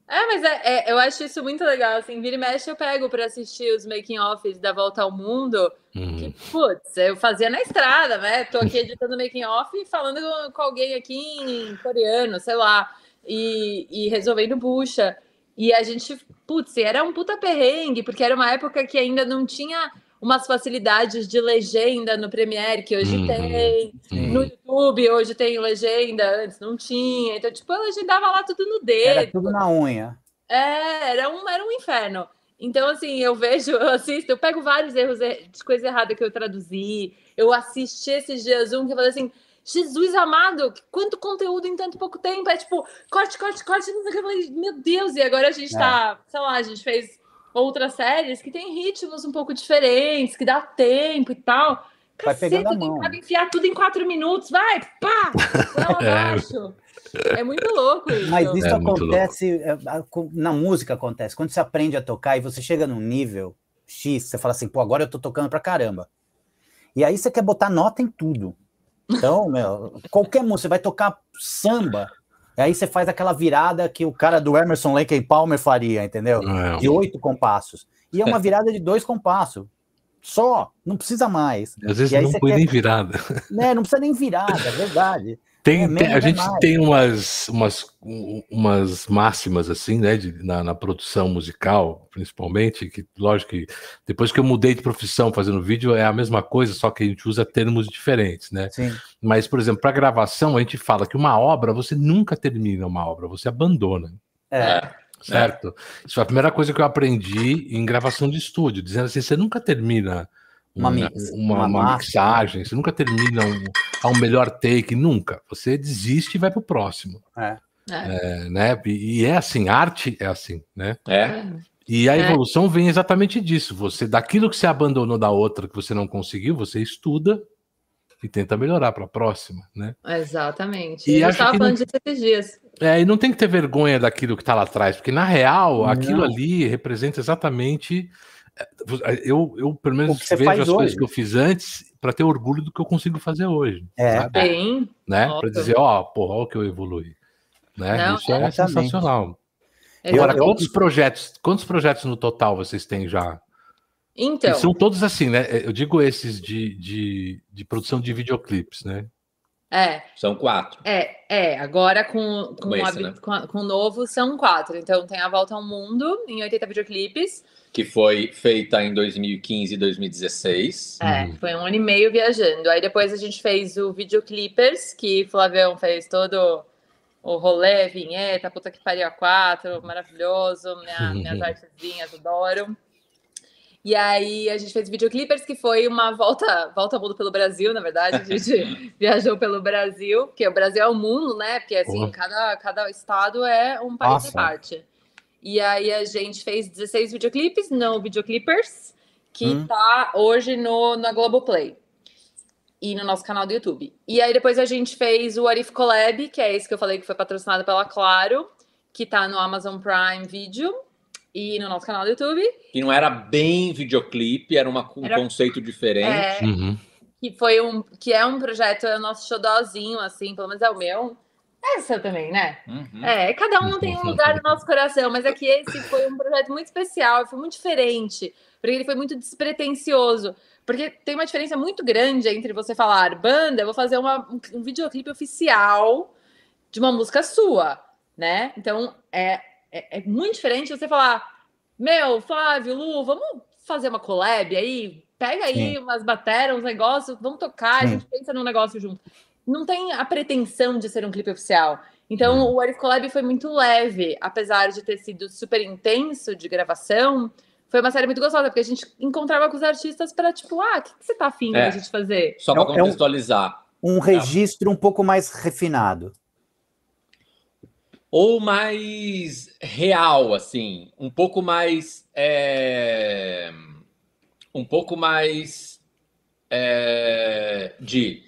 É, mas é, é, eu acho isso muito legal. Assim, vira e mexe, eu pego para assistir os making-offs da Volta ao Mundo. Hum. Que, putz, eu fazia na estrada, né? Tô aqui editando making-off e falando com alguém aqui em coreano, sei lá, e, e resolvendo bucha. E a gente, putz, era um puta perrengue, porque era uma época que ainda não tinha umas facilidades de legenda no Premiere, que hoje uhum, tem, uhum. no YouTube hoje tem legenda, antes não tinha, então, tipo, eu legendava lá tudo no dedo. Era tudo na unha. É, era um, era um inferno. Então, assim, eu vejo, eu assisto, eu pego vários erros de coisa errada que eu traduzi, eu assisti esses dias um que eu falei assim, Jesus amado, quanto conteúdo em tanto pouco tempo, é tipo, corte, corte, corte, eu falei, meu Deus, e agora a gente é. tá, sei lá, a gente fez outras séries que tem ritmos um pouco diferentes, que dá tempo e tal. Vai Caceta, a mão. enfiar tudo em quatro minutos, vai, pá, é. abaixo. É muito louco isso. Mas isso é acontece, é, na música acontece. Quando você aprende a tocar e você chega num nível X, você fala assim, pô, agora eu tô tocando pra caramba. E aí você quer botar nota em tudo. Então, meu, qualquer música, você vai tocar samba, aí você faz aquela virada que o cara do Emerson Lake e Palmer faria, entendeu? É. De oito compassos. E é uma virada de dois compassos. Só, não precisa mais. Às vezes não põe quer... nem virada. Né, não precisa nem virada, é verdade. Tem, É, tem- a é gente mais. tem umas, umas, um- umas máximas assim, né, de- na, na produção musical, principalmente, que lógico que depois que eu mudei de profissão fazendo vídeo é a mesma coisa, só que a gente usa termos diferentes, né? Sim. Mas, por exemplo, para gravação a gente fala que uma obra você nunca termina uma obra, você abandona, É. certo? Isso foi a primeira coisa que eu aprendi em gravação de estúdio, dizendo assim, você nunca termina Uma um- mix, uma, uma uma mixagem, você nunca termina um, a um melhor take, nunca. Você desiste e vai pro próximo, É. é, né? E, e é assim, arte é assim, né? É. E a É. evolução vem exatamente disso. Você, daquilo que você abandonou da outra que você não conseguiu, você estuda e tenta melhorar para a próxima, né? Exatamente. E a gente acho tava que falando não- disso esses dias. É, e não tem que ter vergonha daquilo que está lá atrás, porque na real, Não. aquilo ali representa exatamente. Eu, eu pelo menos vejo as coisas hoje. que eu fiz antes para ter orgulho do que eu consigo fazer hoje. É. sabe? Tem. Né? Para dizer, ó, porra, olha o que eu evoluí. Né? Não, Isso é exatamente. sensacional. Agora, Exatamente. eu- quantos projetos, quantos projetos no total vocês têm já? Então, E são todos assim, né? Eu digo esses de, de, de produção de videoclipes, né? É, São quatro. é, é. Agora com, com, Com esse, a- né? com, a- com o novo são quatro. Então tem a Volta ao Mundo em 80 videoclipes. Que foi feita em 2015 e 2016. É, Uhum. foi um ano e meio viajando. Aí depois a gente fez o Videoclippers, que Flavião fez todo o rolê, vinheta, puta que pariu a quatro, maravilhoso, minha, minhas artezinhas, adoro. E aí a gente fez Videoclippers, que foi uma volta, volta ao mundo pelo Brasil, na verdade. A gente viajou pelo Brasil, porque o Brasil é o mundo, né? Porque assim, Porra. cada, cada estado é um país Nossa. à parte. E aí a gente fez 16 videoclipes no Videoclippers, que Hum. tá hoje no, na Globoplay. E no nosso canal do YouTube. E aí depois a gente fez o Arif Collab, que é esse que eu falei que foi patrocinado pela Claro, que tá no Amazon Prime Video e no nosso canal do YouTube. Que não era bem videoclipe, era uma- um Era- conceito diferente. É, Uhum. que foi um que é um projeto, é o nosso xodózinho, assim, pelo menos é o meu. É o seu também, né? Uhum. É, cada um tem um lugar no nosso coração, mas é que esse foi um projeto muito especial, foi muito diferente, porque ele foi muito despretensioso. Porque tem uma diferença muito grande entre você falar, banda, eu vou fazer uma- um, um videoclipe oficial de uma música sua, né? Então é, é, é muito diferente você falar, meu, Flávio, Lu, vamos fazer uma collab aí? Pega aí Sim. umas bateras, uns negócios, vamos tocar, a Sim. gente pensa num negócio junto. Não tem a pretensão de ser um clipe oficial. Então, o Arif Collab foi muito leve, apesar de ter sido super intenso de gravação. Foi uma série muito gostosa, porque a gente encontrava com os artistas para tipo, ah, o que, que você tá afim É. da gente fazer? Só É para um- é um- contextualizar. Um registro um pouco mais refinado. Ou mais real, assim. Um pouco mais. é, Um pouco mais. é, De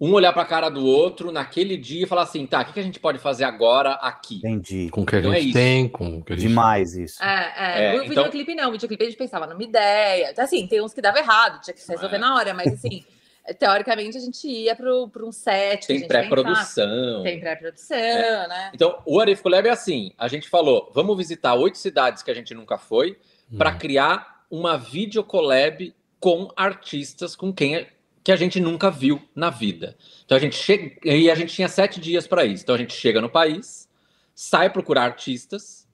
um olhar para a cara do outro naquele dia e falar assim: tá, o que que a gente pode fazer agora aqui? Entendi. Com o que a Então é gente isso. tem, com o que a gente Demais isso. É, é. É, o então- videoclipe não, o videoclipe a gente pensava numa ideia. Assim, tem uns que dava errado, tinha que se resolver É. na hora, mas assim, teoricamente a gente ia para um set. Tem pré-produção. Tem pré-produção, né? Então, o Arif Collab é assim: a gente falou, vamos visitar oito cidades que a gente nunca foi para Hum. criar uma videocollab com artistas com quem a- que a gente nunca viu na vida. Então a gente chega e a gente tinha sete dias para isso. Então a gente chega no país, sai procurar artistas,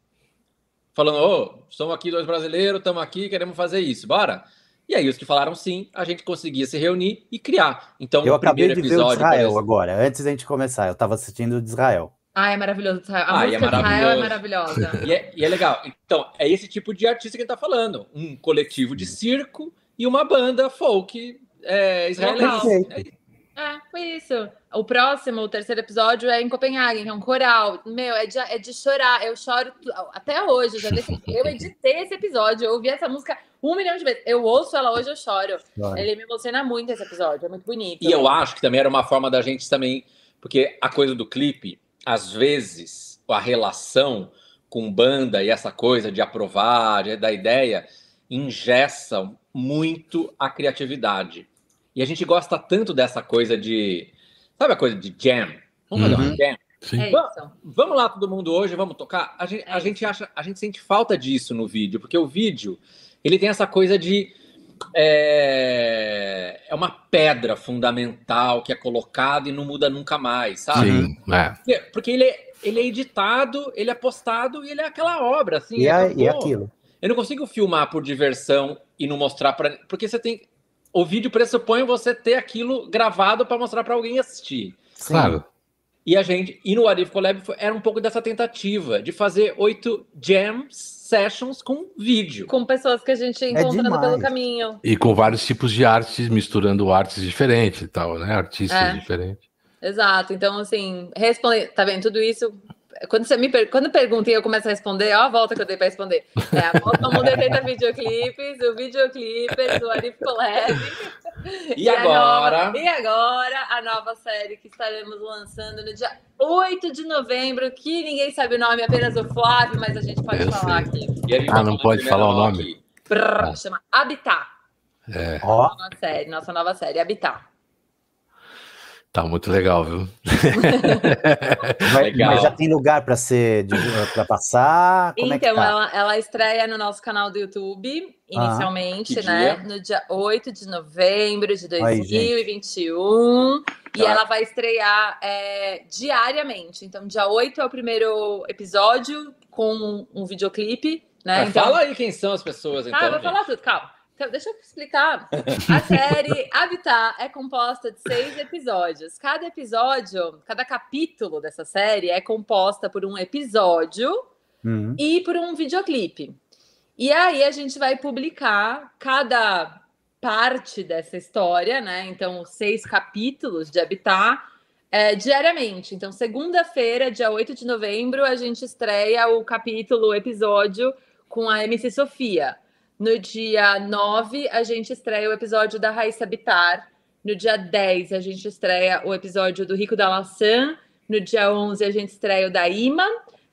falando: ô, somos aqui dois brasileiros, estamos aqui, queremos fazer isso, bora. E aí os que falaram sim, a gente conseguia se reunir e criar. Então Eu o acabei primeiro de ver o de Israel exemplo- agora, antes da gente começar. Eu tava assistindo o de Israel. Ah, é maravilhoso. A Ah, é música de Israel é maravilhoso. maravilhosa. E é, e é legal. Então, é esse tipo de artista que a gente tá falando. Um coletivo de circo e uma banda folk é, israelense. Perfeito. É, foi isso. O próximo, o terceiro episódio é em Copenhague, que é um coral. Meu, é de, é de chorar. Eu choro até hoje. Eu, já deixei- eu editei esse episódio, eu ouvi essa música um milhão de vezes. Eu ouço ela hoje, eu choro. Ele me emociona muito esse episódio, é muito bonito. E eu acho que também era uma forma da gente também, porque a coisa do clipe, às vezes, a relação com banda e essa coisa de aprovar, de- da ideia, ingessam muito a criatividade. E a gente gosta tanto dessa coisa de. Sabe a coisa de jam? Vamos fazer uma Uhum. jam? Sim. É. Vamos lá, todo mundo hoje, vamos tocar. A gente, É a gente acha, a gente sente falta disso no vídeo, porque o vídeo ele tem essa coisa de é, é uma pedra fundamental que é colocada e não muda nunca mais, sabe? Sim, é. Porque, porque ele, é, ele é editado, ele é postado e ele é aquela obra, assim. E é, acabou. e é aquilo. Eu não consigo filmar por diversão e não mostrar para. Porque você tem. O vídeo pressupõe você ter aquilo gravado para mostrar para alguém assistir. Claro. E a gente, e no Arif Collab era um pouco dessa tentativa de fazer oito jams sessions com vídeo. Com pessoas que a gente ia encontrando demais. pelo caminho. E com vários tipos de artes, misturando artes diferentes e tal, né? Artistas É. diferentes. Exato. Então, assim, responder. Tá vendo? Tudo isso. Quando você me per... quando pergunta e eu começo a responder, ó a volta que eu dei pra responder. É, a volta mundo 80 videoclipes, o videoclipes, o Arif Collab. E a agora? nova- e agora, a nova série que estaremos lançando no dia 8 de novembro, que ninguém sabe o nome, apenas o Flávio, mas a gente pode Eu falar sei. aqui. E Ah, não pode de falar o nome? Ah. Chama Habitat. É, Ó, Nova série, nossa nova série, Habitat. Tá muito legal, viu? Legal. mas já tem lugar para ser para passar? Como é que então, tá? ela, ela estreia no nosso canal do YouTube, inicialmente, Que né? dia? No dia 8 de novembro de Aí, 2021. e Tá. ela vai estrear é, diariamente. Então, dia 8 é o primeiro episódio com um videoclipe, né? Então, Fala aí quem são as pessoas, então. Ah, vou gente. falar tudo, calma. Deixa eu explicar. A série Habitat é composta de seis episódios. Cada episódio, cada capítulo dessa série é composta por um episódio Uhum. e por um videoclipe. E aí a gente vai publicar cada parte dessa história, né? Então, seis capítulos de Habitat é, diariamente. Então, segunda-feira, dia 8 de novembro, a gente estreia o capítulo, o episódio com a MC Sofia. No dia 9, a gente estreia o episódio da Raíssa Bitar. No dia 10, a gente estreia o episódio do Rico da Laçã. No dia 11, a gente estreia o da Ima.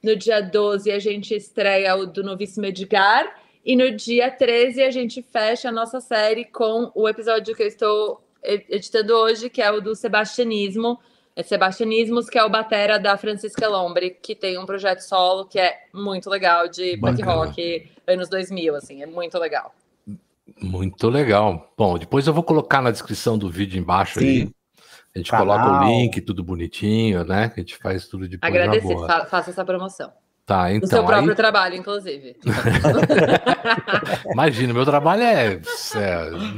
No dia 12, a gente estreia o do Novíssimo Edgar. E no dia 13, a gente fecha a nossa série com o episódio que eu estou ed- editando hoje, que é o do Sebastianismo. É Sebastianismos, que é o batera da Francisca Lombre, que tem um projeto solo que é muito legal, de punk rock, anos 2000, assim, é muito legal. Muito legal. Bom, depois eu vou colocar na descrição do vídeo embaixo Sim. aí. A gente Canal. coloca o link, tudo bonitinho, né? A gente faz tudo na Agradecer, fa faça essa promoção. Tá, então, seu próprio aí, trabalho, inclusive. imagina, meu trabalho é... É,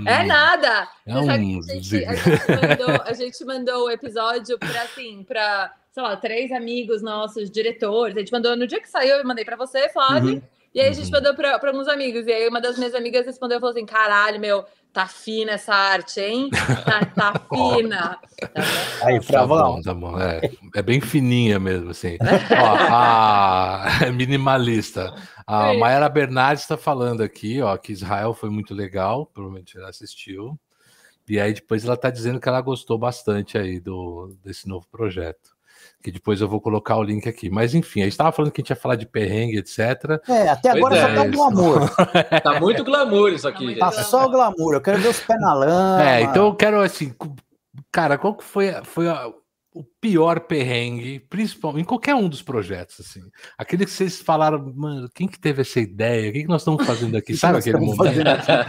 É nada! É um a, gente, a, gente mandou, a gente mandou o episódio para assim, para, sei lá, três amigos nossos, diretores. A gente mandou no dia que saiu, eu mandei para você, Flávio. Uhum. E aí a gente Uhum. mandou para alguns amigos. E aí uma das minhas amigas respondeu e falou assim: caralho, meu, tá fina essa arte, hein? Tá, tá fina. Tá? Aí, Tá Fravão. bom, tá bom. É, é bem fininha mesmo, assim. Ó, a é minimalista. A Sim. Mayara Bernardes está falando aqui, ó, que Israel foi muito legal, provavelmente ela assistiu. E aí depois ela está dizendo que ela gostou bastante aí do, desse novo projeto. Que depois eu vou colocar o link aqui. Mas enfim, a gente estava falando que a gente ia falar de perrengue, etc. É, até Pois agora é, só tá um isso. glamour. Tá muito glamour isso aqui. Tá gente. Tá só o glamour. Eu quero ver os pés na lama. É, então eu quero assim, cara, qual que foi, foi a- o pior perrengue, principalmente em qualquer um dos projetos, assim. Aquele que vocês falaram, mano, quem que teve essa ideia? O que, que nós estamos fazendo aqui? Sabe aquele momento? Nossa,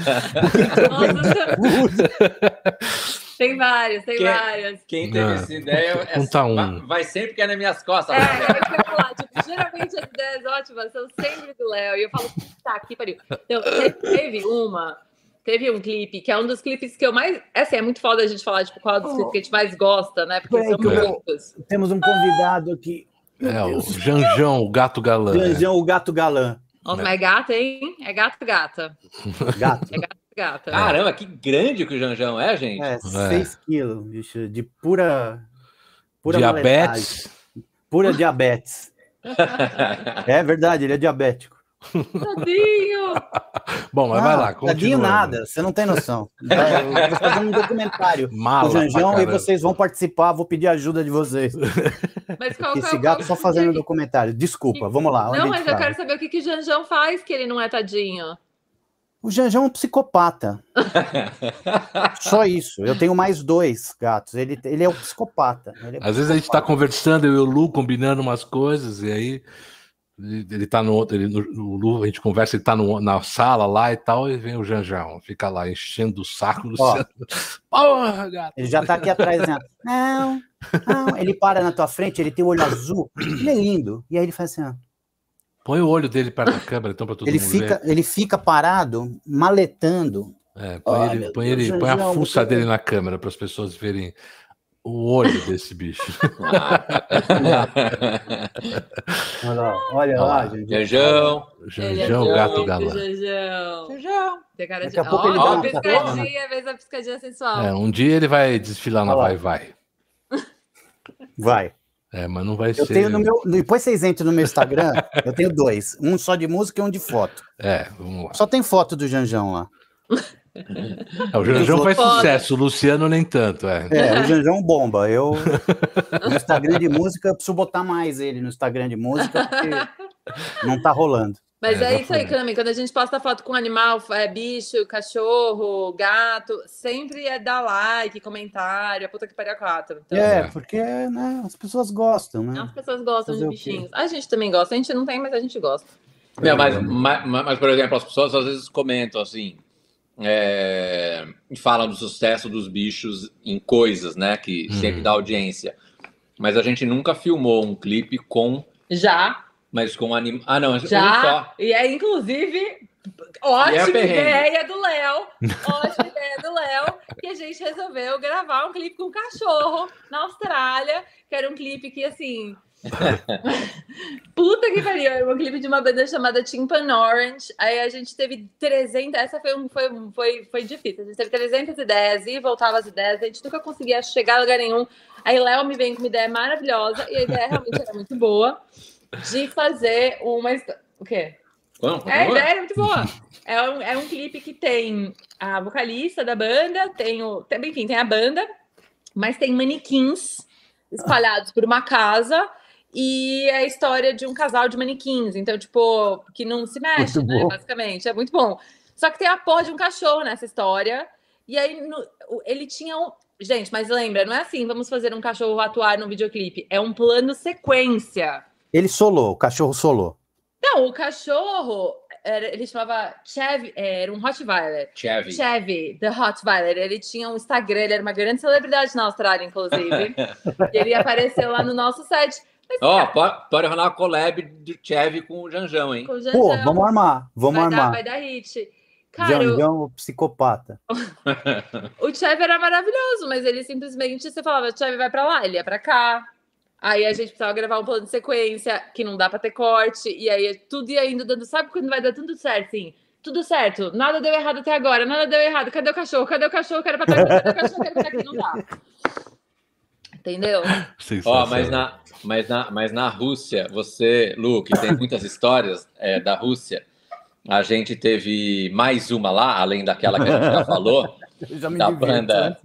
tem vários, tem Que- vários. Quem teve Não. essa ideia é, Conta um. vai, vai sempre que é nas minhas costas. É, é eu falar. Tipo, geralmente as ideias ótimas são sempre do Léo. E eu falo, tá, aqui pariu. Então, te- teve uma, teve um clipe, que é um dos clipes que eu mais. é Assim, é muito foda a gente falar, tipo, qual é dos clipes que a gente mais gosta, né? Porque são que eu muitos. Temos um convidado aqui. É, o. Janjão, o gato galã. Janjão, o gato galã. Nossa, mas é gata, hein? É gato, gata. Gato. Gata. Caramba, que grande que o Janjão é, gente. É, 6 quilos, bicho, de pura. Pura maletagem. Diabetes. Pura diabetes. É verdade, ele é diabético. Tadinho! Bom, mas vai lá, continua. Tadinho nada, você não tem noção. Eu vou fazer um documentário Mala do Janjão e vocês vão participar, vou pedir ajuda de vocês. Mas qual, qual- esse gato qual- só fazendo documentário. Desculpa, vamos lá. Não, mas eu quero saber o que, que o Janjão faz que ele não é tadinho. O Janjão é um psicopata. Só isso. Eu tenho mais dois gatos. Ele, ele é um psicopata. Ele é Às vezes a gente tá conversando, eu e o Lu combinando umas coisas, e aí Ele, tá no outro, ele, no, no, a gente conversa, ele tá no, na sala lá e tal, e vem o Janjão, fica lá enchendo o saco do Ó. Porra, gato. Ele já tá aqui atrás, né? Não, não. Ele para na tua frente, ele tem o olho azul. Ele é lindo. E aí ele faz assim, ó. Põe o olho dele perto da câmera, então, pra todo Ele mundo fica, ele fica parado, maletando. ver. É, põe, Ai, ele, põe, ele, põe a fuça dele na câmera para as pessoas verem o olho desse bicho. Olha lá, olha Olha lá, lá. gente. Janjão. Janjão, é gato galã. Janjão. Janjão. Tem cara de... Daqui a pouco Ó, ele dá uma piscadinha, vez a piscadinha sensual. É, um dia ele vai desfilar na Olha lá. Vai Vai. Vai. É, mas não vai Eu ser. tenho no meu. Depois vocês entram no meu Instagram, eu tenho dois. Um só de música e um de foto. É, vamos lá. Só tem foto do Janjão lá. É, o Janjão faz Foda. sucesso, o Luciano nem tanto. É. É, o Janjão bomba. Eu. No Instagram de música, eu preciso botar mais ele no Instagram de música, porque não tá rolando. Mas É, é, isso aí. Cami. Quando a gente posta foto com animal, é bicho, cachorro, gato, sempre é dar like, comentário, a puta que pariu a quatro. Então, É, É. porque né, as pessoas gostam, né? as pessoas gostam Fazer de bichinhos. A gente também gosta. A gente não tem, mas a gente gosta. Não, mas, mas, mas, por exemplo, as pessoas às vezes comentam assim, é, e falam do sucesso dos bichos em coisas, né? Que Uhum. sempre dá audiência. Mas a gente nunca filmou um clipe com, Já, mas com anim... Ah, não, já. só. E é, inclusive, é ótima perrengue. ideia do Léo. Ótima ideia do Léo. Que a gente resolveu gravar um clipe com um cachorro na Austrália. Que era um clipe que, assim... Puta que pariu, era um clipe de uma banda chamada Timpan Orange. Aí a gente teve 300, essa foi, um, foi, foi, foi difícil. A gente teve 300 ideias e voltava as ideias, a gente nunca conseguia chegar a lugar nenhum. Aí Léo me vem com uma ideia maravilhosa e a ideia realmente era muito boa de fazer uma. O quê? Não, É, a ideia era muito boa. É um, é um clipe que tem a vocalista da banda, tem o. Tem, enfim, tem a banda, mas tem manequins espalhados por uma casa. E é a história de um casal de manequins. Então, tipo, que não se mexe, né? Basicamente. É muito bom. Só que tem a porra de um cachorro nessa história. E aí, no- ele tinha um. Gente, mas lembra, não é assim, vamos fazer um cachorro atuar no videoclipe. É um plano sequência. Ele solou, o cachorro solou. Não, o cachorro, era- ele chamava Chevy, era um Rottweiler. Chevy. Chevy, The Rottweiler. Ele tinha um Instagram, ele era uma grande celebridade na Austrália, inclusive. e ele apareceu lá no nosso site. Ó, cara, pode, pode rolar uma collab do Chevy com o Janjão, hein? com o Pô, Janjão, vamos armar, vamos vai, dar, armar. vai dar hit. Cara, o, Janjão, psicopata. o Chevy era maravilhoso, mas ele simplesmente, você falava, Chevy vai pra lá, ele ia pra cá. Aí a gente precisava gravar um plano de sequência, que não dá pra ter corte, e aí tudo ia indo dando, sabe quando vai dar tudo certo, assim? Tudo certo, nada deu errado até agora, nada deu errado. Cadê o cachorro? Cadê o cachorro? Quero pra trás, cadê o cachorro? Quero pra aqui, não dá. Entendeu? Ó, mas na, mas, na, mas na Rússia, você, Lu, que tem muitas histórias é, da Rússia, a gente teve mais uma lá, além daquela que a gente já falou, Eu já me Da banda.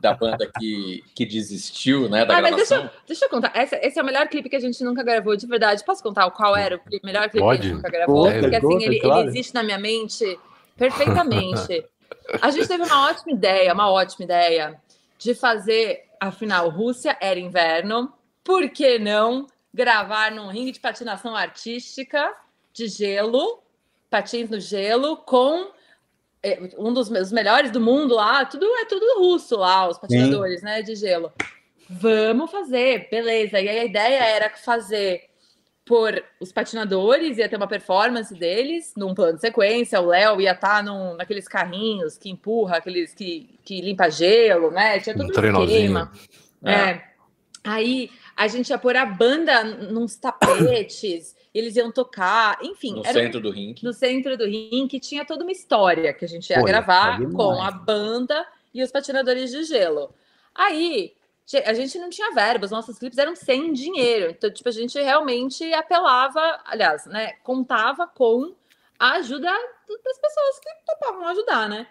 da banda que, que desistiu, né, da Ah, mas deixa, gravação. eu- deixa eu contar. Essa- esse é o melhor clipe que a gente nunca gravou, de verdade. Posso contar o qual era o clipe- melhor clipe que a Pode. gente nunca gravou? Porque assim, ele, ele claro. existe na minha mente perfeitamente. a gente teve uma ótima ideia, uma ótima ideia de fazer, afinal, Rússia era inverno, por que não gravar num ringue de patinação artística de gelo, patins no gelo, com é, um dos meus melhores do mundo lá, tudo é tudo russo lá, os patinadores, né, de gelo. Vamos fazer, beleza. E aí a ideia era fazer por os patinadores, ia ter uma performance deles num plano de sequência, o Léo ia estar num, naqueles carrinhos que empurra, aqueles que, que limpa gelo, né? Tinha todo um esquema. É. Aí a gente ia pôr a banda nos tapetes, eles iam tocar, enfim, No era um- centro do rink. no centro do ringue, que tinha toda uma história que a gente ia ia gravar com a banda e os patinadores de gelo. Aí, a gente não tinha verba, os nossos clipes eram sem dinheiro. Então, tipo, a gente realmente apelava, aliás, né, contava com a ajuda das pessoas que topavam ajudar, né?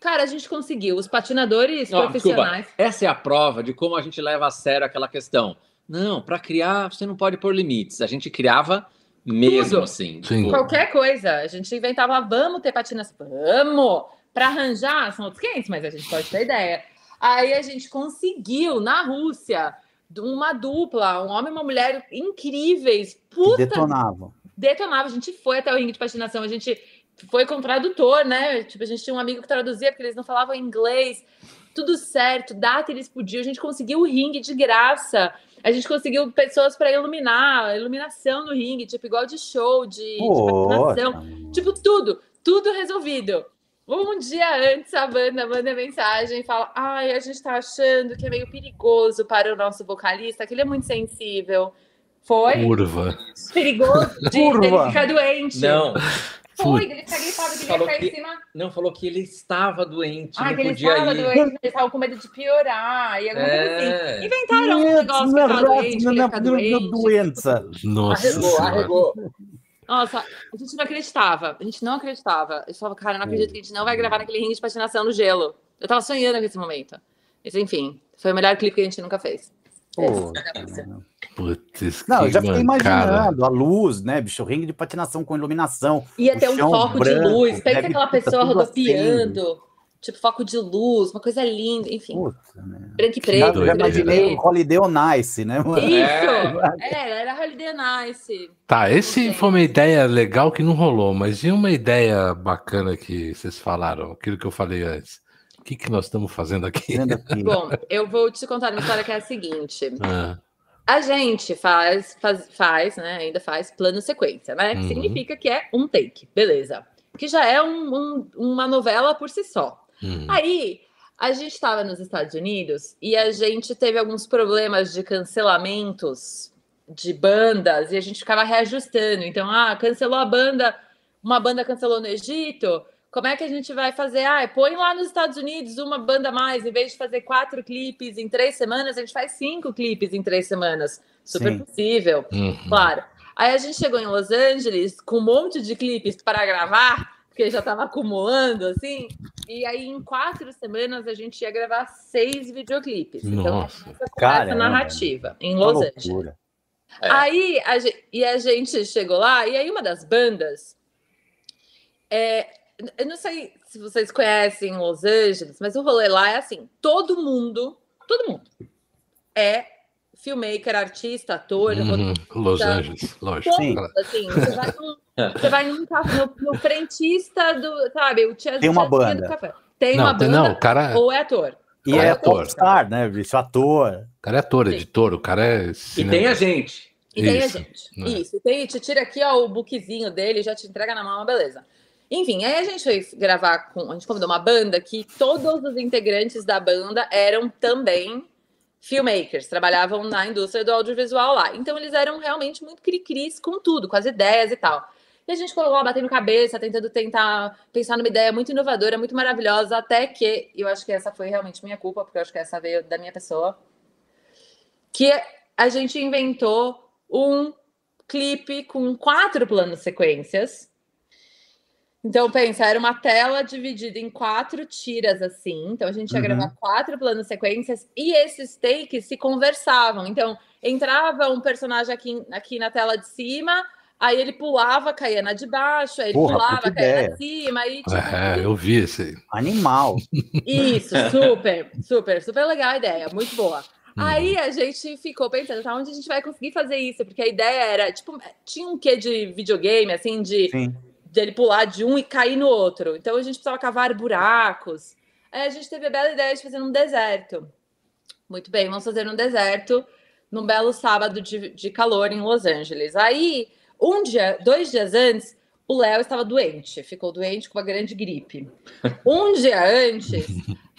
Cara, a gente conseguiu. Os patinadores Ó, profissionais. Essa é a prova de como a gente leva a sério aquela questão. Não, para criar você não pode pôr limites. A gente criava mesmo Tudo. assim. Sim. tipo, Qualquer coisa. A gente inventava, vamos ter patinas, vamos! Para arranjar, são outros 500, mas a gente pode ter ideia. Aí a gente conseguiu, na Rússia, uma dupla, um homem e uma mulher incríveis. Puta, detonavam. detonava. A gente foi até o ringue de patinação, a gente foi com tradutor, né? Tipo, a gente tinha um amigo que traduzia porque eles não falavam inglês. Tudo certo, data eles podiam, a gente conseguiu o ringue de graça. A gente conseguiu pessoas para iluminar, iluminação no ringue, tipo igual de show, de, de Tipo, tudo, tudo resolvido. Um dia antes, a banda manda mensagem e fala: Ai, a gente tá achando que é meio perigoso para o nosso vocalista, que ele é muito sensível. Foi Curva. perigoso de Curva. ele ficar doente. Não, Foi, ele gripado, que ele Falou ficar em que- cima. não falou que ele estava doente, Ah, não que ele podia estava ir. doente, ele estava com medo de piorar. E alguma coisa assim. É. Inventaram um negócio que doente, que ia ficar doente. doença. Nossa Arregou, senhora. arregou. Nossa, a gente não acreditava. A gente não acreditava. Eu falava, cara, eu não acredito que a gente não vai gravar naquele ringue de patinação no gelo. Eu tava sonhando nesse momento. Mas enfim, foi o melhor clipe que a gente nunca fez. Pô, Putz, Não, eu já fiquei mancada. imaginando a luz, né, bicho? Ringue de patinação com iluminação. Ia ter um foco de branco, luz. Pensa deve aquela pessoa rodopiando. Tipo, foco de luz, uma coisa linda. Enfim, Puta, né? branco e Já, preto. já doideira. branco e imaginei o preto. Holiday on Ice, né, mano? Isso! É, era Holiday Nice. Tá, esse foi uma ideia legal que não rolou, mas e uma ideia bacana que vocês falaram, aquilo que eu falei antes? O que, que nós estamos fazendo aqui? Bom, eu vou te contar uma história que é a seguinte. Ah, A gente faz, faz, faz, né? Ainda faz plano sequência, né? Que Uhum. significa que é um take, beleza. Que já é um- um- uma novela por si só. hum. Aí, a gente estava nos Estados Unidos e a gente teve alguns problemas de cancelamentos de bandas e a gente ficava reajustando. Então, ah, cancelou a banda, uma banda cancelou no Egito. Como é que a gente vai fazer? Ah, põe lá nos Estados Unidos uma banda a mais. Em vez de fazer quatro clipes em três semanas, a gente faz cinco clipes em três semanas. Super Sim. possível. Uhum. Claro. Aí a gente chegou em Los Angeles com um monte de clipes para gravar, porque já estava acumulando, assim. E aí, em quatro semanas, a gente ia gravar seis videoclipes. Então, Nossa. com Caramba. essa narrativa em Los Angeles. É. Aí, a ge- e a gente chegou lá, e aí uma das bandas. é, eu não sei se vocês conhecem Los Angeles, mas o rolê lá é assim: todo mundo, todo mundo é filmmaker, artista, ator, Uhum. Los. Angeles, lógico. Assim, você vai num, você vai num ca- no, no frentista do, sabe, o tia, Tem uma banda. do café. Tem uma Não, tem- banda não, o cara, o ou é ator. E Cara, é ator. popstar, né, bicho? Ator. cara é ator, Sim. editor, o cara é. E cinema- tem a gente. E tem a gente. né? Isso. E tem, te tira aqui ó, o bookzinho dele, já te entrega na mão, beleza. Enfim, aí a gente foi gravar com. A gente convidou uma banda que todos os integrantes da banda eram também filmmakers, trabalhavam na indústria do audiovisual lá. Então eles eram realmente muito cri-cris com tudo, com as ideias e tal. E a gente colocou lá batendo cabeça, tentando tentar pensar numa ideia muito inovadora, muito maravilhosa, até que, eu acho que essa foi realmente minha culpa, porque eu acho que essa veio da minha pessoa, que a gente inventou um clipe com quatro planos sequências. Então, pensa, era uma tela dividida em quatro tiras assim. Então, a gente ia Uhum. gravar quatro planos sequências e esses takes se conversavam. Então, entrava um personagem aqui, aqui na tela de cima, aí ele pulava, caía na de baixo, aí ele Porra, pulava, caía na de cima, aí tipo, É, eu vi esse. Animal. isso, super, super, super legal a ideia, muito boa. Uhum. Aí a gente ficou pensando, tá, onde a gente vai conseguir fazer isso? Porque a ideia era, tipo, tinha um quê de videogame, assim, de, Sim. De ele pular de um e cair no outro. Então a gente precisava cavar buracos. Aí a gente teve a bela ideia de fazer num deserto. Muito bem, vamos fazer num deserto, num belo sábado de, de calor em Los Angeles. Aí, um dia, dois dias antes, o Léo estava doente, ficou doente com uma grande gripe. Um dia antes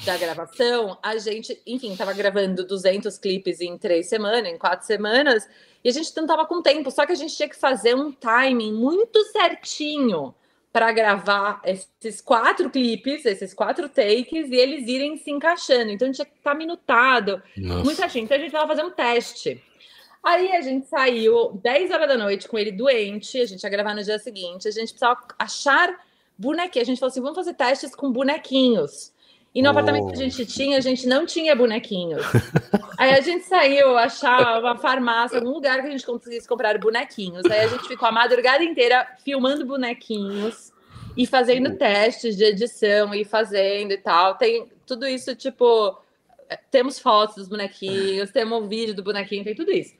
da gravação, a gente, enfim, estava gravando 200 clipes em três semanas, em quatro semanas, e a gente não estava com tempo, só que a gente tinha que fazer um timing muito certinho para gravar esses quatro clipes, esses quatro takes, e eles irem se encaixando. Então, tinha que estar minutado, Nossa. muito certinho. Então, a gente estava fazendo um teste. Aí a gente saiu 10 horas da noite com ele doente, a gente ia gravar no dia seguinte, a gente precisava achar bonequinhos. A gente falou assim: vamos fazer testes com bonequinhos. E no Oh. apartamento que a gente tinha, a gente não tinha bonequinhos. Aí a gente saiu achar uma farmácia, algum lugar que a gente conseguisse comprar bonequinhos. Aí a gente ficou a madrugada inteira filmando bonequinhos e fazendo testes de edição e fazendo e tal. Tem tudo isso, tipo, temos fotos dos bonequinhos, temos um vídeo do bonequinho, tem tudo isso.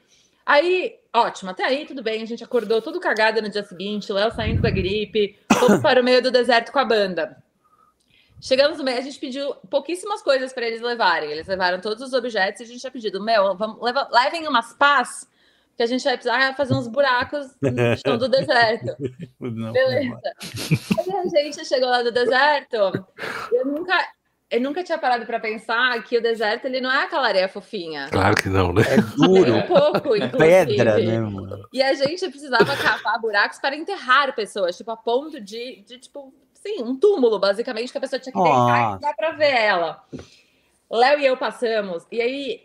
Aí, ótimo, até aí tudo bem, a gente acordou todo cagado no dia seguinte, Léo saindo da gripe, fomos para o meio do deserto com a banda. Chegamos no meio, a gente pediu pouquíssimas coisas para eles levarem. Eles levaram todos os objetos e a gente tinha pedido, meu, vamos, leva, levem umas pás, que a gente vai precisar fazer uns buracos no chão do deserto. Não, Beleza. Aí a gente chegou lá no deserto, eu nunca, eu nunca tinha parado para pensar que o deserto ele não é aquela areia fofinha. Claro que não, né? É duro. um pouco, inclusive. Pedra, né, mano? E a gente precisava cavar buracos para enterrar pessoas, tipo, a ponto de, de tipo, sim, um túmulo, basicamente, que a pessoa tinha que deitar e dá para ver ela. Léo e eu passamos, e aí.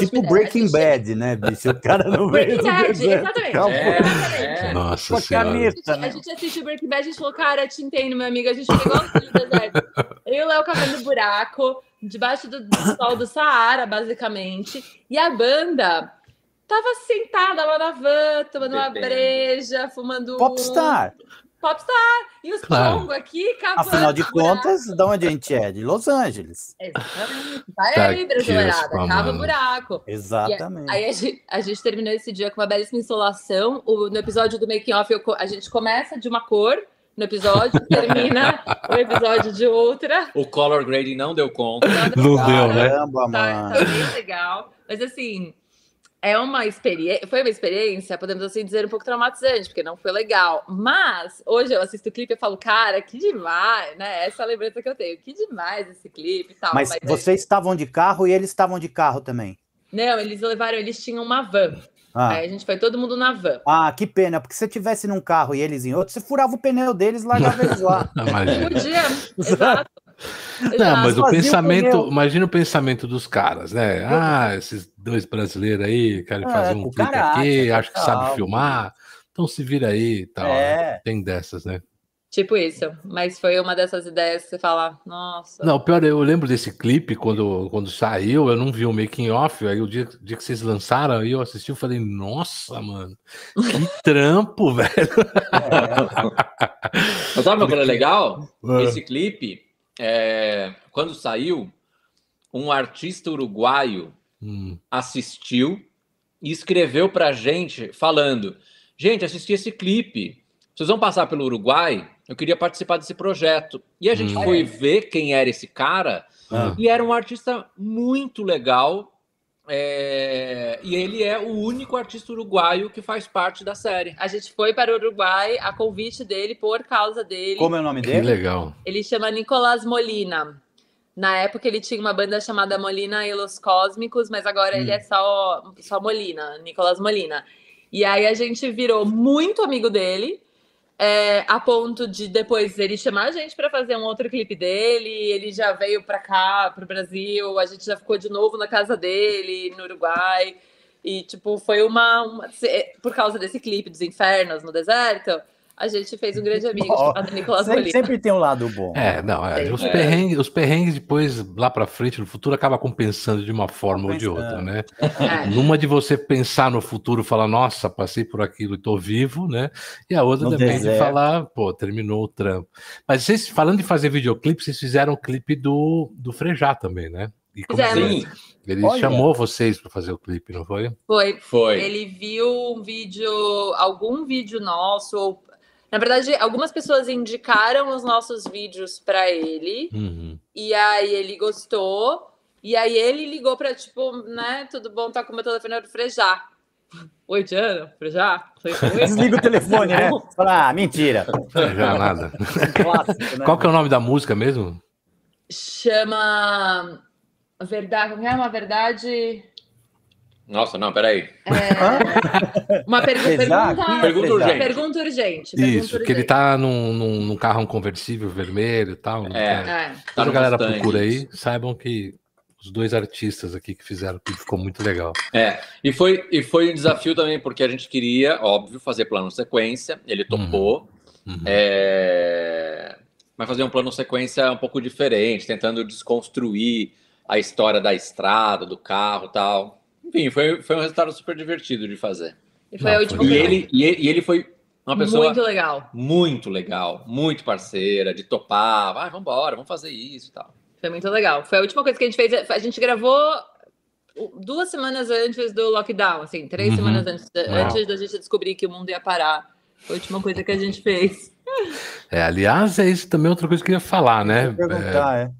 tipo Breaking Bad, né, bicho? O cara não Breaking Bad, exatamente. É, exatamente. É. Nossa Com a senhora. caneta, A né? gente assistiu Breaking Bad a gente falou, cara, te entendo, meu amigo. A gente pegou do deserto. Eu e o Léo cavando buraco, debaixo do, do sol do Saara, basicamente. E a banda tava sentada lá na van, tomando uma Bebendo. breja, fumando. um Popstar. E os Claro. Congo aqui, cavando. Afinal de contas, de onde a gente é? De Los Angeles. Exatamente. Vai Tá aí, brasileirada. Cava mano. buraco. Exatamente. Aí a gente, a gente terminou esse dia com uma belíssima insolação. O- no episódio do Making Off, eu a gente começa de uma cor no episódio, termina o episódio de outra. O color grading não deu conta. Não deu, né? Caramba, Tá, mano. tá bem legal. Mas assim, é uma experiência. Foi uma experiência, podemos assim dizer, um pouco traumatizante, porque não foi legal. Mas hoje eu assisto o clipe e falo, cara, que demais, né? Essa é a lembrança que eu tenho. Que demais esse clipe e tal. Mas aí- vocês estavam de carro e eles estavam de carro também. Não, eles levaram, eles tinham uma van. Ah, Aí a gente foi todo mundo na van. ah, que pena, porque se você tivesse num carro e eles em outro, você furava o pneu deles e largava eles lá. Imagina. Podia, exato. Não, mas o pensamento, imagina o pensamento dos caras, né? Ah, esses dois brasileiros aí querem É, fazer um clipe aqui, acho que sabe filmar, então se vira aí e tal. né? É. Tem dessas, né? Tipo isso. Mas foi uma dessas ideias que você fala, nossa. Não, pior, eu lembro desse clipe quando, quando saiu, eu não vi o making off, aí o dia, dia que vocês lançaram, aí eu assisti e falei, nossa, mano, que trampo, velho. Mas sabe uma coisa legal? É. Esse clipe, é, quando saiu, um artista uruguaio Hum, assistiu e escreveu pra gente falando: Gente, assisti esse clipe. Vocês vão passar pelo Uruguai? Eu queria participar desse projeto. E a gente Hum. foi ver quem era esse cara, Ah. e era um artista muito legal. É, E ele é o único artista uruguaio que faz parte da série. A gente foi para o Uruguai a convite dele, por causa dele. Como é o nome que dele? legal. Ele chama Nicolás Molina. Na época ele tinha uma banda chamada Molina e los Cósmicos, mas agora Hum. ele é só, só Molina, Nicolás Molina. E aí a gente virou muito amigo dele, é, a ponto de depois ele chamar a gente para fazer um outro clipe dele. Ele já veio para cá, para o Brasil, a gente já ficou de novo na casa dele, no Uruguai. E, tipo, foi uma, uma- se- Por causa desse clipe dos infernos no deserto, a gente fez um grande amigo Ó, chamado Nicolás Sempre, Molina. sempre tem um lado bom. É, não, é, os, perrengues, os perrengues depois, lá pra frente, no futuro, acaba compensando de uma forma ou de outra, né? É. Numa de você pensar no futuro e falar, nossa, passei por aquilo e tô vivo, né? E a outra No também de falar, pô, terminou o trampo. Mas vocês, falando de fazer videoclipe, vocês fizeram o clipe do, do Frejá também, né? E como? Sim, Ele Olha. chamou vocês para fazer o clipe, não foi? Foi. foi. Ele viu um vídeo, algum vídeo nosso. ou- Na verdade, algumas pessoas indicaram os nossos vídeos para ele. Uhum. E aí ele gostou. E aí ele ligou para tipo, né? Tudo bom? Tá com o meu telefone do Frejá. Oi, Diana? Frejá? Falei, "Oi." Desliga o telefone, né? Fala, ah, mentira. Já nada. Clássico, né? Qual que é o nome da música mesmo? Chama. Verdade. Como é uma verdade? Nossa, não, peraí. É... Uma pergu pergunta. É Pergunta urgente. Pergunta urgente. pergunta Isso, que ele tá num, num, num carro conversível vermelho e tal. É. É. Quando Tá a no galera Mustang, procura aí, saibam que os dois artistas aqui que fizeram o clipe ficou muito legal. É, e foi, e foi um desafio também, porque a gente queria, óbvio, fazer plano sequência, ele topou, Uhum. é, mas fazer um plano sequência um pouco diferente, tentando desconstruir a história da estrada, do carro e tal. Enfim, foi, foi um resultado super divertido de fazer. E foi Não, a última foi E ele, e ele, e ele foi uma pessoa Muito legal. muito legal, muito parceira, de topar, vai, vamos embora, vamos fazer isso e tal. Foi muito legal. Foi a última coisa que a gente fez. A gente gravou duas semanas antes do lockdown, assim, três uhum. semanas antes, antes da gente descobrir que o mundo ia parar. Foi a última coisa que a gente fez. É, aliás, é isso também outra coisa que eu ia falar, né? Perguntar, é, é.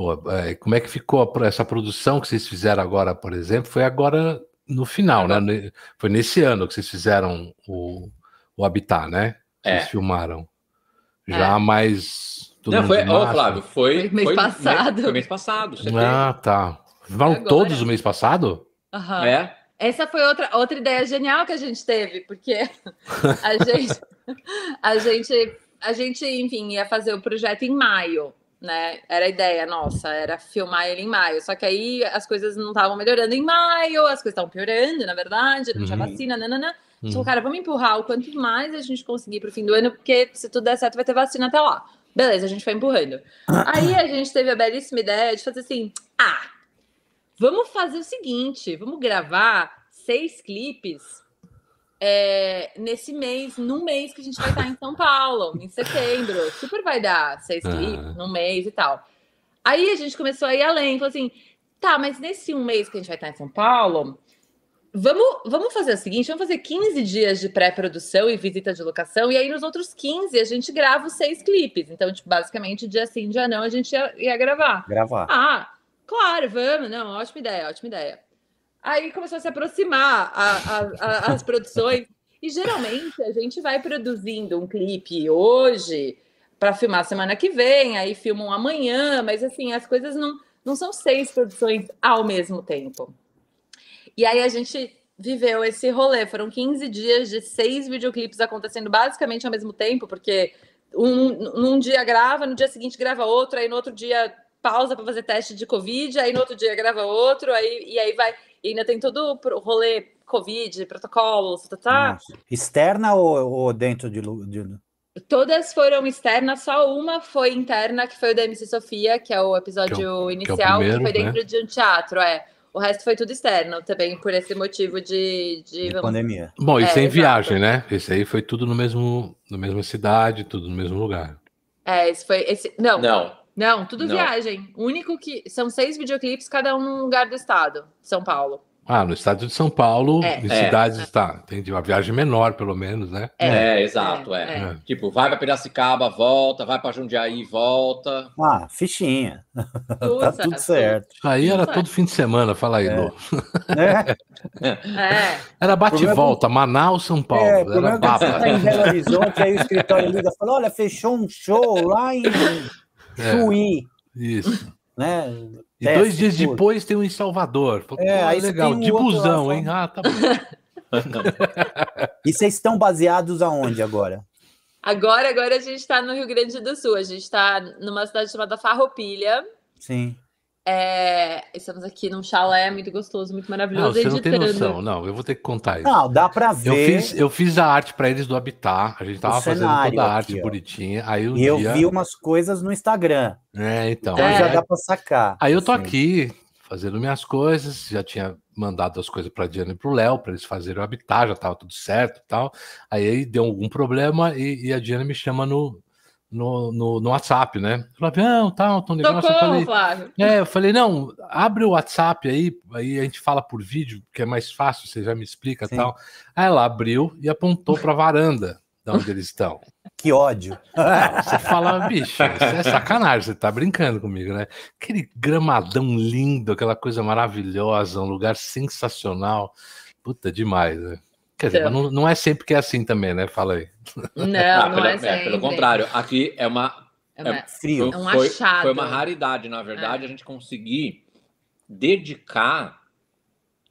Pô, é, como é que ficou essa produção que vocês fizeram agora, por exemplo? Foi agora no final, né? Foi nesse ano que vocês fizeram o, o Habitat, né? Vocês é. filmaram. Já é. mais. Não, foi, ó, Flávio, foi, foi mês foi, passado. Foi mês passado. ah, tá. Vão todos o mês passado? Uhum. É. Essa foi outra, outra ideia genial que a gente teve, porque a gente, a gente, a gente, enfim, ia fazer o projeto em maio, né? Era a ideia nossa, era filmar ele em maio. Só que aí as coisas não estavam melhorando em maio, as coisas estavam piorando, na verdade, não tinha uhum. vacina, nanana. Uhum. Então, cara, vamos empurrar o quanto mais a gente conseguir para o fim do ano, porque se tudo der certo, vai ter vacina até lá. Beleza, a gente foi empurrando. Aí a gente teve a belíssima ideia de fazer assim: ah, Vamos fazer o seguinte: vamos gravar seis clipes é, nesse mês, num mês que a gente vai estar em São Paulo, em setembro. Super vai dar seis uhum. clipes num mês e tal. Aí a gente começou a ir além, falou assim: tá, mas nesse um mês que a gente vai estar em São Paulo, vamos, vamos fazer o seguinte: vamos fazer 15 dias de pré-produção e visita de locação, e aí nos outros 15 a gente grava os seis clipes. Então, tipo, basicamente, dia sim, dia não, a gente ia, ia gravar. Gravar. Ah, Claro, vamos, não, ótima ideia, ótima ideia. Aí começou a se aproximar a, a, a, as produções, e geralmente a gente vai produzindo um clipe hoje para filmar semana que vem, aí filmam amanhã, mas assim, as coisas não, não são seis produções ao mesmo tempo. E aí a gente viveu esse rolê, foram 15 dias de seis videoclipes acontecendo basicamente ao mesmo tempo, porque um, num dia grava, no dia seguinte grava outro, aí no outro dia pausa para fazer teste de Covid, aí no outro dia grava outro, aí, e aí vai. E ainda tem todo o rolê Covid, protocolos, tá, tá. Externa ou, ou dentro de, de, Todas foram externas, só uma foi interna, que foi o da MC Sofia, que é o episódio que é o, inicial, que, é primeiro, que, foi dentro né? de um teatro, é. O resto foi tudo externo, também por esse motivo de, de, de pandemia. Bom, e é, sem viagem, né? Esse aí foi tudo no mesmo, na mesma cidade, tudo no mesmo lugar. É, esse foi esse. Não, não. Não, tudo não. viagem. O único que. São seis videoclipes, cada um num lugar do estado, São Paulo. Ah, no estado de São Paulo, é. em é. cidades, é. tá. Entendi. Uma viagem menor, pelo menos, né? É, é exato, é. é. Tipo, vai para Piracicaba, volta, vai para Jundiaí, volta. Ah, fichinha. tá tudo certo. Aí era todo fim de semana, fala aí, Lu. É. Era bate e volta, Manaus, São Paulo. É, era baba. Você tá em Belo Horizonte, aí o escritório liga e fala: olha, fechou um show lá em Chuí. É, isso. Né? E Teste, dois dias depois tem um em Salvador. é, aí legal, de busão, hein? Ah, tá bom. e vocês estão baseados aonde agora? Agora, agora a gente está no Rio Grande do Sul. A gente está numa cidade chamada Farroupilha. Sim. É, estamos aqui num chalé muito gostoso, muito maravilhoso. Não, você editando. não tem noção, não, eu vou ter que contar isso. Não, dá para ver. Eu fiz, eu fiz a arte para eles do Habitat, a gente tava fazendo toda a arte aqui, bonitinha. Aí um e dia... eu vi umas coisas no Instagram. É, então. Então é. já dá para sacar. Aí eu tô assim. aqui fazendo minhas coisas, já tinha mandado as coisas para Diana e para o Léo, para eles fazerem o Habitat, já tava tudo certo e tal. Aí deu algum problema e, e a Diana me chama no, no, no, no WhatsApp, né? Falei, não, tá, um negócio. Socorro, eu falei, Flávio. É, eu falei, não, abre o WhatsApp aí, aí a gente fala por vídeo, que é mais fácil, você já me explica e tal. Aí ela abriu e apontou para a varanda de onde eles estão. Que ódio. Você fala, bicho, isso é sacanagem, você tá brincando comigo, né? Aquele gramadão lindo, aquela coisa maravilhosa, um lugar sensacional. Puta, demais, né? Quer dizer, então, não, não, é sempre que é assim também, né? Fala aí. Não, ah, não pelo, é, é, pelo contrário, aqui é uma. É, uma, é frio. É um foi, achado. Foi uma raridade, na verdade, é. a gente conseguir dedicar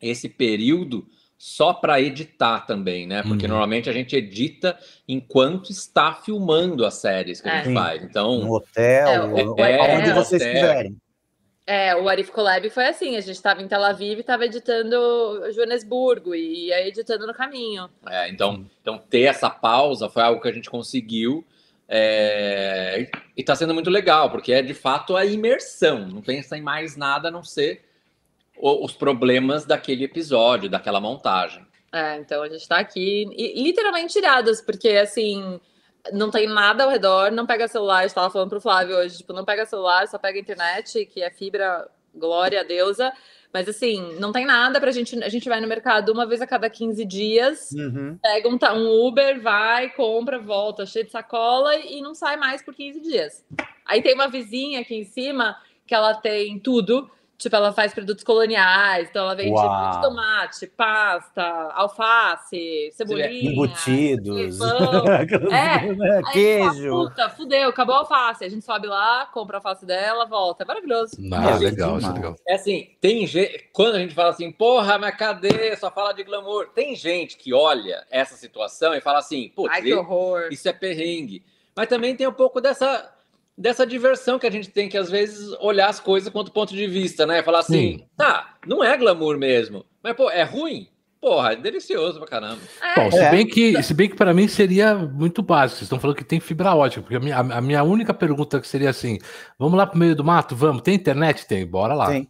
esse período só para editar também, né? Porque uhum. normalmente a gente edita enquanto está filmando as séries que a gente faz. Então, no hotel, é, ou, é, onde vocês estiverem. É, o Arif Collab foi assim, a gente estava em Tel Aviv e estava editando Joanesburgo e ia editando no caminho. É, então, então ter essa pausa foi algo que a gente conseguiu é, e está sendo muito legal, porque é de fato a imersão, não pensa em mais nada a não ser os problemas daquele episódio, daquela montagem. É, então a gente está aqui e, literalmente tirados, porque assim não tem nada ao redor, não pega celular. Eu estava falando pro Flávio hoje, tipo, não pega celular, só pega internet, que é fibra, glória a deusa. Mas assim, não tem nada pra gente. A gente vai no mercado uma vez a cada 15 dias, Uhum. pega um, um Uber, vai, compra, volta, cheio de sacola e não sai mais por 15 dias. Aí tem uma vizinha aqui em cima que ela tem tudo. Tipo, ela faz produtos coloniais, então ela vende Uau. tomate, pasta, alface, cebolinha, Embutidos. pão. É. Né, Queijo. fala, Puta, fudeu, acabou a alface. A gente sobe lá, compra a alface dela, volta. É maravilhoso. Ah, É, legal, isso é legal. É assim, tem gente. Quando a gente fala assim, porra, mas cadê? Só fala de glamour. Tem gente que olha essa situação e fala assim, putz, isso é perrengue. Mas também tem um pouco dessa, dessa diversão que a gente tem que, às vezes, olhar as coisas quanto ponto de vista, né? Falar assim, Sim. tá, não é glamour mesmo. Mas, pô, é ruim? Porra, é delicioso pra caramba. É, Bom, se É. bem que, se bem que para mim seria muito básico. Vocês estão falando que tem fibra ótica, porque a minha, a minha única pergunta que seria assim: vamos lá pro meio do mato? Vamos. Tem internet? Tem, bora lá. Sim.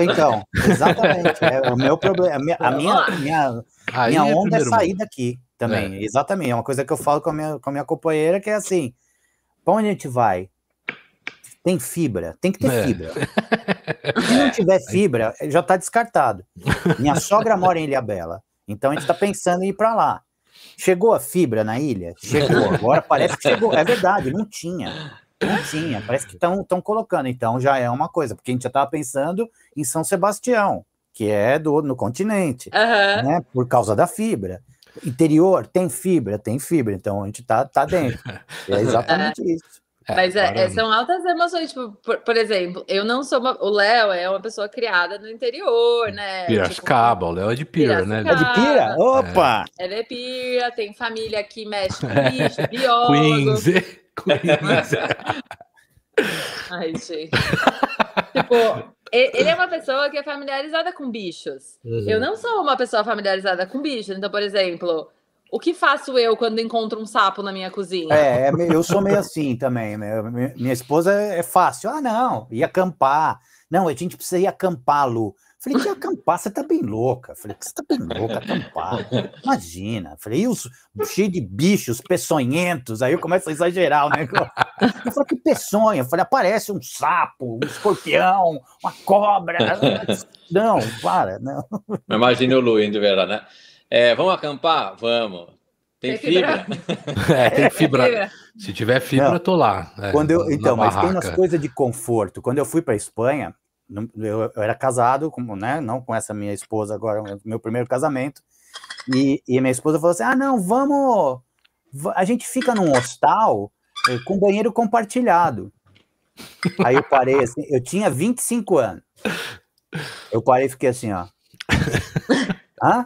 Então, exatamente. É o meu problema. A minha, a minha, minha, minha é onda é primeiro sair daqui também. Exatamente. É uma coisa que eu falo com a minha, com a minha companheira, que é assim: pra onde a gente vai? Tem fibra, tem que ter É. fibra. Se não tiver fibra, já está descartado. Minha sogra mora em Ilha Bela, então a gente está pensando em ir para lá. Chegou a fibra na ilha? Chegou. Agora parece que chegou. É verdade, não tinha. Não tinha. Parece que estão colocando. Então já é uma coisa, porque a gente já estava pensando em São Sebastião, que é do, no continente, aham. né? Por causa da fibra. Interior, tem fibra, tem fibra. Então a gente tá, tá dentro. É exatamente isso. É, Mas é, é, são altas emoções. Tipo, por, por exemplo, eu não sou uma. O Léo é uma pessoa criada no interior, né? Piracicaba, o Léo é de Pira, né? É de pira? Opa! Tipo, ela é pira, tem família que mexe com É. bicho, biólogo. Queens. Queens. Ai, gente. tipo, ele é uma pessoa que é familiarizada com bichos. Uhum. Eu não sou uma pessoa familiarizada com bichos. Então, por exemplo, o que faço eu quando encontro um sapo na minha cozinha? É, é eu sou meio assim também. meu- Minha, esposa é fácil. Ah, não, ia acampar. Não, a gente precisa ir acampar, Lu. Falei, que acampar? Você tá bem louca. Falei, que você tá bem louca, acampar. Imagina. Falei, e os cheio de bichos peçonhentos. Aí eu começo a exagerar o negócio. Eu falei, que peçonha? Eu falei, aparece um sapo, um escorpião, uma cobra. Não, para, não. Imagina o Lu indo ver lá, né? É, vamos acampar? Vamos. Tem, Tem fibra? fibra? É, tem fibra. Fibra. Se tiver fibra, Não. eu tô lá. é, Quando eu, então, mas tem umas barraca. coisas de conforto. Quando eu fui para Espanha, eu, eu era casado, com, né, não com essa minha esposa agora, meu primeiro casamento, e, e minha esposa falou assim: ah, não, vamos. va- A gente fica num hostal eh, com banheiro compartilhado. Aí eu parei assim, eu tinha 25 anos. Eu parei e fiquei assim, ó. Hã?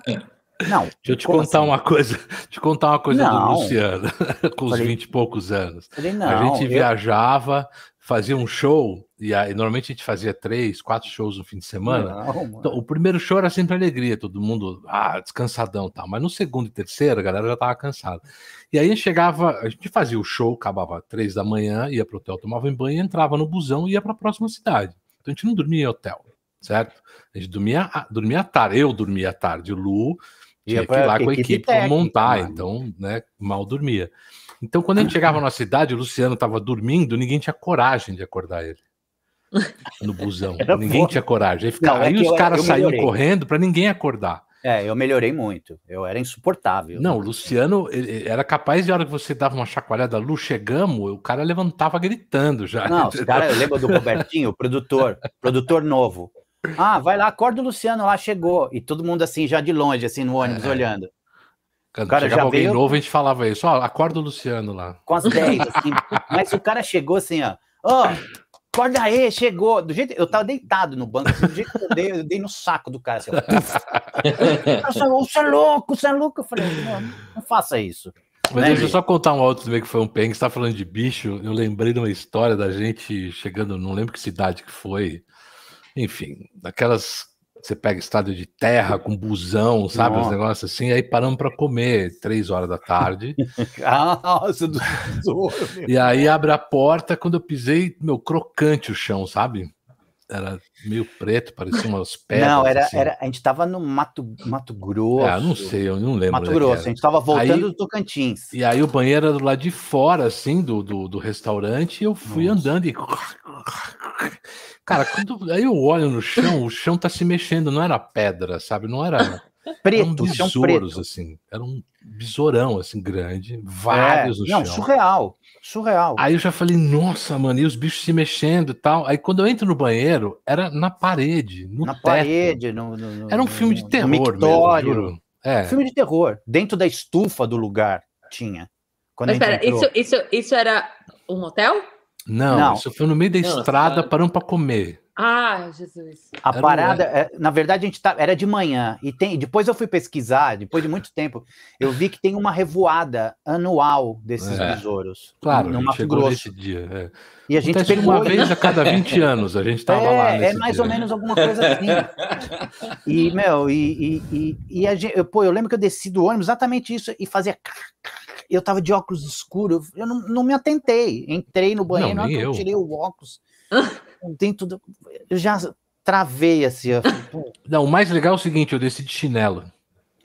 Não. Deixa eu te contar assim? uma coisa. Te contar uma coisa Não. do Luciano, com os Falei- 20 e poucos anos. Falei, não. a gente eu- viajava, fazia um show, e aí, normalmente a gente fazia três, quatro shows no fim de semana. Não. Então, o primeiro show era sempre alegria, todo mundo ah, descansadão e tal. Mas no segundo e terceiro, a galera já tava cansada. E aí chegava, a gente fazia o show, acabava três da manhã, ia pro hotel, tomava um banho, entrava no busão e ia para a próxima cidade. Então a gente não dormia em hotel, certo? A gente dormia, dormia à tarde, eu dormia à tarde, o Lu tinha Ia que ir lá com a equipe para montar, mano. então, né, mal dormia. Então, quando a gente chegava na cidade, o Luciano estava dormindo, ninguém tinha coragem de acordar ele. No busão. Era ninguém tinha coragem. Aí, ficava- Não, é aí os caras saíam correndo para ninguém acordar. É, eu melhorei muito. Eu era insuportável. Não, o Luciano ele- ele era capaz de, a hora que você dava uma chacoalhada, Lu, chegamos, o cara levantava gritando já. Não, os caras, eu lembro do Robertinho, o produtor, produtor novo. Ah, vai lá, acorda o Luciano lá, chegou. E todo mundo assim, já de longe, assim, no ônibus, É. olhando. Quando cara chegava já alguém veio- novo, a gente falava isso, ó, acorda o Luciano lá. Com as 10, assim. Mas o cara chegou assim, ó. Ó, acorda aí, chegou. Do jeito, eu tava deitado no banco, assim, do jeito que eu dei, eu dei no saco do cara, assim, ó. Você é louco, você é louco. Eu falei, não, não faça isso. Mas Né, deixa eu só contar um outro também que foi um perrengue. Você tá falando de bicho, eu lembrei de uma história da gente chegando, não lembro que cidade que foi. Enfim, daquelas. Você pega estado de terra com busão, sabe? Os Nossa. negócios assim, aí paramos para comer três horas da tarde. Nossa, do tesouro, e aí abre a porta, quando eu pisei, meu, crocante o chão, sabe? era meio preto, parecia umas pedras. Não, era, assim. era, a gente tava no Mato, Mato Grosso. Ah, não sei, eu não lembro. Mato é Grosso, a gente tava voltando Aí- do Tocantins. E aí o banheiro era do lado de fora, assim, do, do, do restaurante, e eu fui Nossa. andando e. Cara, quando aí eu olho no chão, o chão tá se mexendo, não era pedra, sabe? Não era. eram Preto, chão besouros, preto. assim. Era um besourão, assim, grande, vários É, no não, chão. surreal. Surreal. Aí eu já falei, nossa, mano, e os bichos se mexendo e tal. Aí quando eu entro no banheiro, era na parede, no na teto. parede. No, no- Era um no- filme de no terror mesmo, mictório. juro. É. Filme de terror. Dentro da estufa do lugar tinha. Quando Mas a gente espera, entrou. isso, isso, isso era um hotel? Não, Não. isso foi no meio da Não, estrada, tá- paramos pra comer. Ah, Jesus. A Era parada, é, na verdade, a gente tá, era de manhã. E tem, depois eu fui pesquisar, depois de muito tempo, eu vi que tem uma revoada anual desses É. besouros. Claro, no gente Mato chegou Grosso. nesse dia. É. E a gente Acontece pegou. uma vez a cada 20 anos, a gente tava lá É, é mais dia. ou menos alguma coisa assim. e, meu, e, e, e, e a gente, eu, pô, eu lembro que eu desci do ônibus exatamente isso e fazia. Eu tava de óculos escuros, eu não, não me atentei. Entrei no banheiro, Não, na hora nem que eu eu. tirei o óculos. dentro do, eu já travei assim. Não, o mais legal é o seguinte, eu desci de chinelo.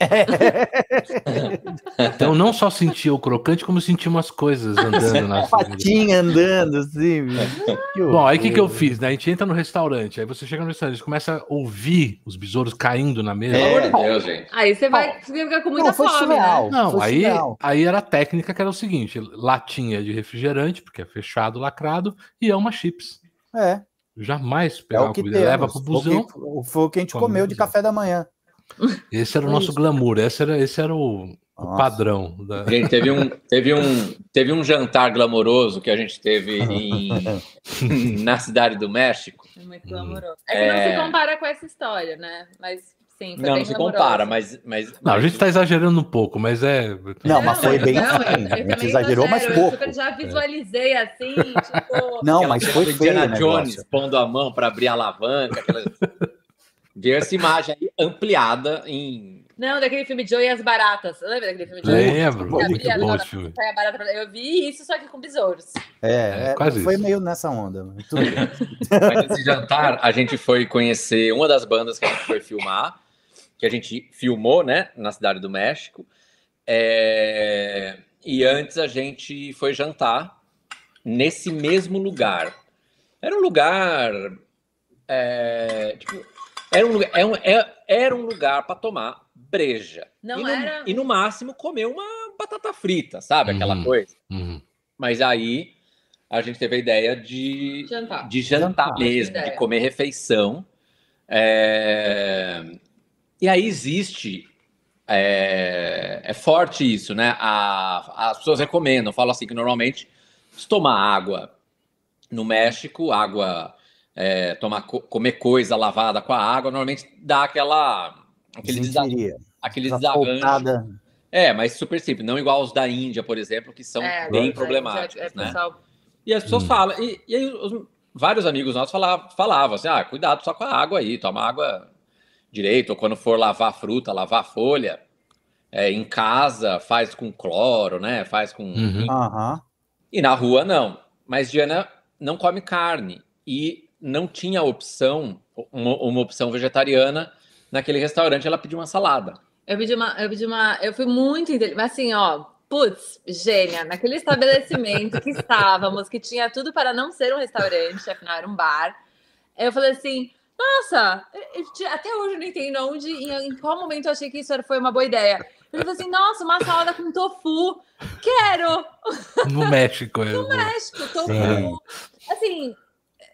então eu não só sentia o crocante, como sentia umas coisas andando na patinha andando assim. Bom, aí o que, que eu fiz? Né? A gente entra no restaurante, aí você chega no restaurante, você começa a ouvir os besouros caindo na mesa. Pelo É. amor de Deus, gente. Aí você vai você vai ficar com muita Não, foi fome, surreal. né? Não, foi aí, surreal. aí era a técnica que era o seguinte: latinha de refrigerante, porque é fechado, lacrado, e é uma chips. É, Jamais é pegar o uma que leva pro o busão. que- Foi o que a gente comeu de café da manhã. Esse era o Foi nosso isso. glamour, esse era, esse era o, o padrão. Da... Gente, teve um, teve, um, teve um jantar glamouroso que a gente teve em, na cidade do México. É muito glamouroso. É que não É. se compara com essa história, né? Mas sim, foi Não, não se compara, mas. mas Não, a gente tá exagerando um pouco, mas é. Não, mas foi bem não, assim. eu- eu A gente exagerou, mas pouco. Eu já visualizei assim, tipo. Não, mas foi feio o Indiana Jones pondo a mão para abrir a alavanca. Aquela... Ver essa imagem aí ampliada em. Não, daquele filme Joe e as Baratas. Lembra daquele filme Joe? Lembro, muito abria a bom esse filme. Eu vi isso, só que com besouros. É, É, é, quase foi isso. meio nessa onda. tudo bem. Mas nesse jantar, a gente foi conhecer uma das bandas que a gente foi filmar, que a gente filmou, né, na Cidade do México. É, E antes a gente foi jantar nesse mesmo lugar. Era um lugar. é, tipo, era um lugar, é um- é- era um lugar para tomar breja. Não e, no, era- e no máximo comer uma batata frita, sabe? Aquela Uhum. coisa. Uhum. Mas aí a gente teve a ideia de Jantar. de jantar Jantar. mesmo, de comer refeição. É, E aí existe. É... é forte isso, né? A- As pessoas recomendam, falam assim que normalmente se tomar água no México, água, é, tomar, co- comer coisa lavada com a água, normalmente dá aquela. Aquele, desa... Aquele faltada. É, mas super simples, não igual os da Índia, por exemplo, que são É, bem é, problemáticos, é, né? pessoal, E as pessoas Hum. falam, e, e aí os- vários amigos nossos falavam, falavam assim: ah, cuidado só com a água aí, toma água direito, ou quando for lavar fruta, lavar folha, é, em casa faz com cloro, né? Faz com. Uhum. Aham. E na rua não. Mas Diana não come carne e não tinha opção, uma, uma opção vegetariana naquele restaurante, ela pediu uma salada. Eu pedi uma, eu pedi uma, eu fui muito inteligente, mas assim, ó, putz, gênia, naquele estabelecimento que estávamos, que tinha tudo para não ser um restaurante, afinal era um bar. Eu falei assim, nossa, até hoje eu não entendo onde, em, em qual momento eu achei que isso era- foi uma boa ideia. Eu falei assim, nossa, uma salada com tofu, quero! No México. é. México, tofu. Sim. Assim,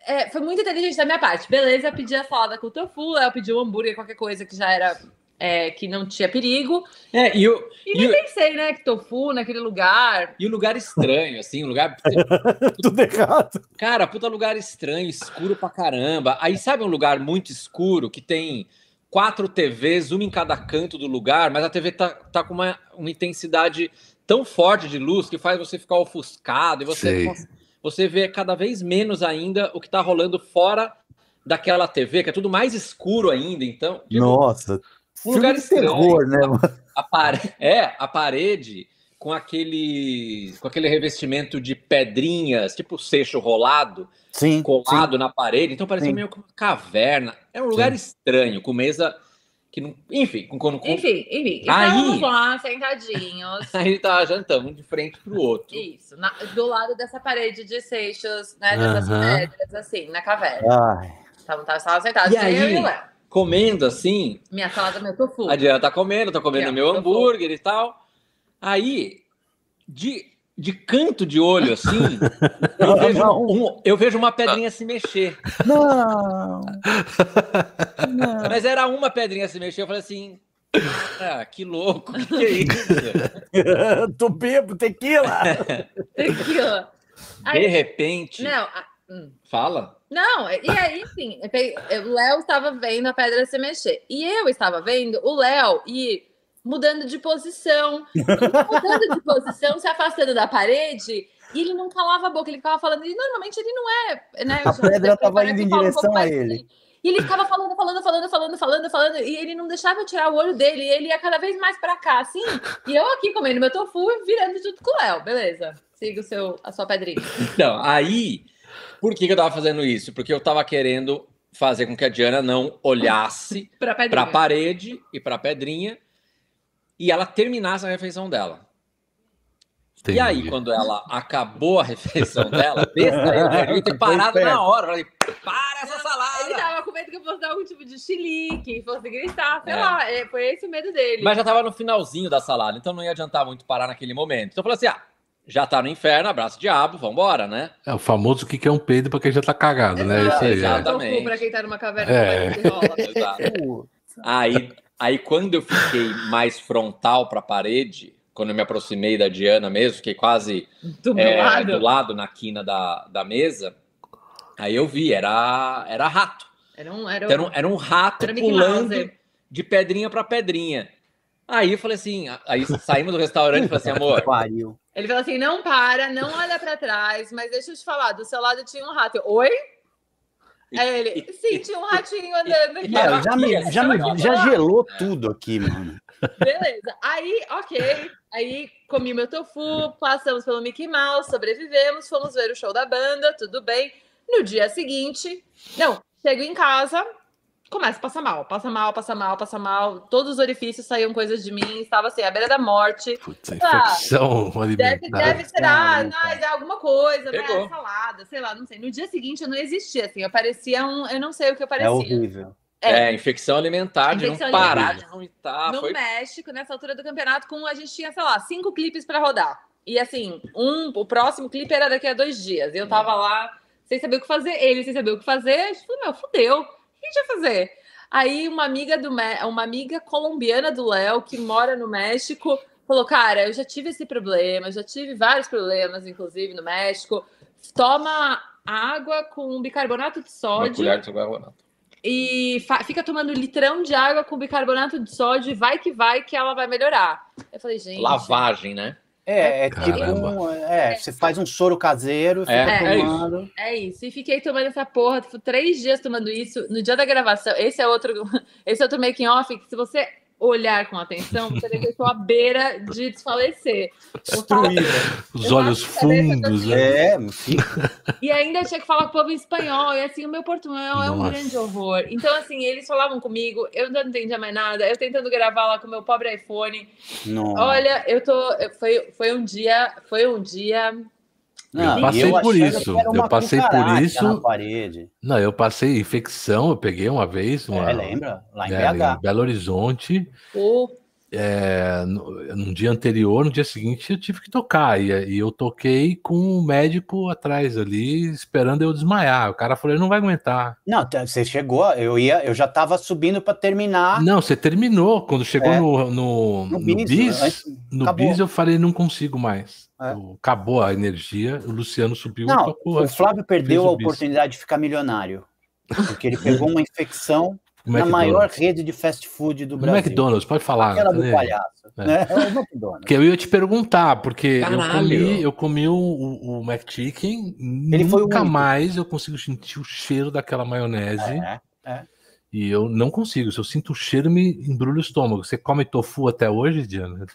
é, foi muito inteligente da minha parte. Beleza, eu pedi a salada com tofu, eu pedi um hambúrguer, qualquer coisa que já era. é, que não tinha perigo. É, e o, E e, nem o, pensei, né, que tofu naquele lugar. e o lugar estranho, assim, um lugar. Tudo errado. Cara, puta lugar estranho, escuro pra caramba. Aí sabe um lugar muito escuro que tem quatro TVs, uma em cada canto do lugar, mas a TV tá, tá com uma, uma intensidade tão forte de luz que faz você ficar ofuscado e você, Sei. Você vê cada vez menos ainda o que tá rolando fora daquela TV, que é tudo mais escuro ainda. Então, tipo, Nossa. Um lugar de estranho. terror, né? mano? a é, a parede com aquele com aquele revestimento de pedrinhas, tipo seixo rolado, Sim. colado sim. na parede, então parecia Sim. meio que uma caverna. Era um lugar estranho, com mesa que não, enfim, com, com- Enfim, enfim. Aí- Estávamos lá, sentadinhos. a gente tava jantando um de frente pro outro. Isso, na- do lado dessa parede de seixos, né? Dessas Aham. pedras, assim, na caverna. Ai, Estavam tava sentados, E eu aí? e o Léo. Comendo assim, Minha salada, meu tofu. a Diana tá comendo, tô comendo meu tofu. hambúrguer e tal. Aí, de, de canto de olho assim, eu vejo, Não. um- eu vejo uma pedrinha se mexer. não. não. Mas era uma pedrinha se mexer. Eu falei assim, cara, que louco, o que, que é isso? Tô bebo, tequila. Tequila. De Aí, repente, não, a- hum. fala. Não, e aí, enfim, o Léo estava vendo a pedra se mexer. E eu estava vendo o Léo ir mudando de posição. Mudando de posição, se afastando da parede. E ele não calava a boca, ele ficava falando. E normalmente ele não é. Né, A pedra já- tava parece indo em um direção pouco a ele. assim. E ele ficava falando, falando, falando, falando, falando, falando, e ele não deixava eu tirar o olho dele, e ele ia cada vez mais pra cá, assim, e eu aqui comendo meu tofu e virando junto com o Léo, beleza. Siga o seu, a sua pedrinha. Então, aí, por que, que eu tava fazendo isso? Porque eu tava querendo fazer com que a Diana não olhasse pedrinha. pra parede e pra pedrinha e ela terminasse a refeição dela. E aí, Entendi. quando ela acabou a refeição dela, besta eu, devia ter parado na hora. Falei, para essa Ele salada! tava com medo que eu fosse dar algum tipo de chilique, fosse gritar, sei É. lá. é, Foi esse o medo dele. Mas já tava no finalzinho da salada, então não ia adiantar muito parar naquele momento. Então eu falei assim: ah, já tá no inferno, abraço diabo, vambora, né? É o famoso que que é um peido pra quem já tá cagado, né? Isso aí. Exato. É. Exatamente. Pra quem tá numa caverna É. que rola. Exato. Aí, aí quando eu fiquei mais frontal pra parede, quando eu me aproximei da Diana mesmo, fiquei quase Do é, lado. do lado na quina da, da mesa, aí eu vi, era, era rato. Era um, era um, Era um, era um rato Era pulando Mouse. de pedrinha pra pedrinha. Aí eu falei assim, aí saímos do restaurante e falei assim, amor. Ele falou assim: não para, não olha pra trás, mas deixa eu te falar, do seu lado tinha um rato. Eu, Oi? Aí ele, sim, tinha um ratinho andando aqui. Mano, já, me, já, me, já gelou tudo aqui, mano. Beleza. Aí, ok. Aí comi meu tofu, passamos pelo Mickey Mouse, sobrevivemos, fomos ver o show da banda, tudo bem. No dia seguinte, não, chego em casa, começa a passar mal, passa mal, passa mal, passa mal. Todos os orifícios saíam coisas de mim, estava assim, à beira da morte. Putz, infecção Deve, alimentar. deve ser, ah, mas é alguma coisa, né? Salada, sei lá, não sei. No dia seguinte eu não existia, assim, eu parecia um. Eu não sei o que eu É parecia. horrível. é, infecção alimentar, de Infecção não parar alimentar. de vomitar. no Foi México, nessa altura do campeonato, com a gente tinha, sei lá, cinco clipes pra rodar. E assim, um, o próximo clipe era daqui a dois dias. E eu tava lá sem saber o que fazer, ele sem saber o que fazer. A gente falou, meu, fudeu. Que a gente vai fazer? Aí uma amiga do uma amiga colombiana do Léo, que mora no México, falou: Cara, eu já tive esse problema, já tive vários problemas, inclusive no México. Toma água com bicarbonato de uma sódio colher de bicarbonato. e fica tomando litrão de água com bicarbonato de sódio e vai que vai que ela vai melhorar. Eu falei, gente. Lavagem, né? É, é tipo um, é, você faz um soro caseiro, fica É, é tomando. É isso. E fiquei tomando essa porra, tipo, três dias tomando isso. No dia da gravação, esse é outro, esse é outro making off que se você olhar com atenção, você vê que eu estou à beira de desfalecer. Destruída. Os Eu olhos fundos. né? É, fica. E ainda tinha que falar com o povo em espanhol, e assim, o meu portunhol é um grande horror. Então, assim, eles falavam comigo, eu não entendia mais nada, eu tentando gravar lá com o meu pobre iPhone. Nossa. Olha, eu tô. Foi, foi um dia. Foi um dia. Não, eu passei e por isso, eu passei por isso. Na parede. Não, eu passei infecção, eu peguei uma vez, uma, É, lembra? Lá em é, BH. em Belo Horizonte. O é, no, no dia anterior, no dia seguinte, eu tive que tocar. E, e eu toquei com um médico atrás ali, esperando eu desmaiar. O cara falou: ele não vai aguentar. Não, você chegou, eu ia, eu já tava subindo para terminar. Não, você terminou. Quando chegou É. no, no, No no bis, antes- no bis eu falei: não consigo mais. É. Acabou a energia. O Luciano subiu e Não, tocou. o Flávio perdeu a o bis. oportunidade de ficar milionário. Porque ele pegou uma infecção O na maior rede de fast food do No Brasil. McDonald's, pode falar. Aquela do né? palhaço. É. Né? É o McDonald's. Que eu ia te perguntar, porque eu comi, eu comi o, o, o McChicken, Ele foi o nunca mais eu consigo sentir o cheiro daquela maionese. É, é. E eu não consigo. Se eu sinto o cheiro, me embrulha o estômago. Você come tofu até hoje, Diana?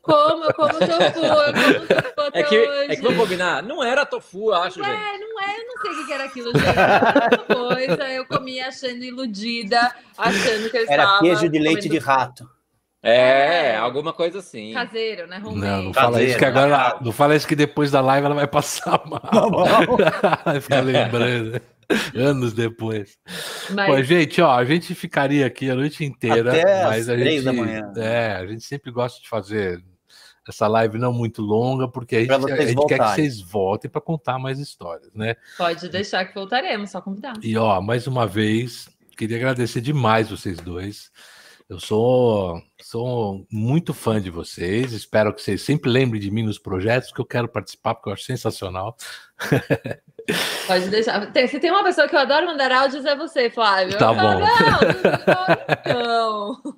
Como, eu como tofu, eu como tofu até É que, hoje. é que vamos combinar, não era tofu, eu acho, Não gente. é, não é, eu não sei o que era aquilo, gente. Era outra coisa, eu comia achando iludida, achando que eu Era estava queijo de leite de rato. É, alguma coisa assim. Caseiro, né? Não, não fala isso que Caseiro, agora. Não fala isso que depois da live ela vai passar mal. vai ficar lembrando. Anos depois. Mas Pô, gente, ó, a gente ficaria aqui a noite inteira, Até mas a gente, da manhã. é, a gente sempre gosta de fazer essa live não muito longa, porque a gente, a gente quer que vocês voltem para contar mais histórias, né? pode deixar que voltaremos, só convidar. E ó, mais uma vez, queria agradecer demais vocês dois. Eu sou, sou muito fã de vocês. Espero que vocês sempre lembrem de mim nos projetos que eu quero participar, porque eu acho sensacional. Pode deixar. Tem- se tem uma pessoa que eu adoro mandar áudios, é você, Flávio. Tá bom. falo, Não, não, não.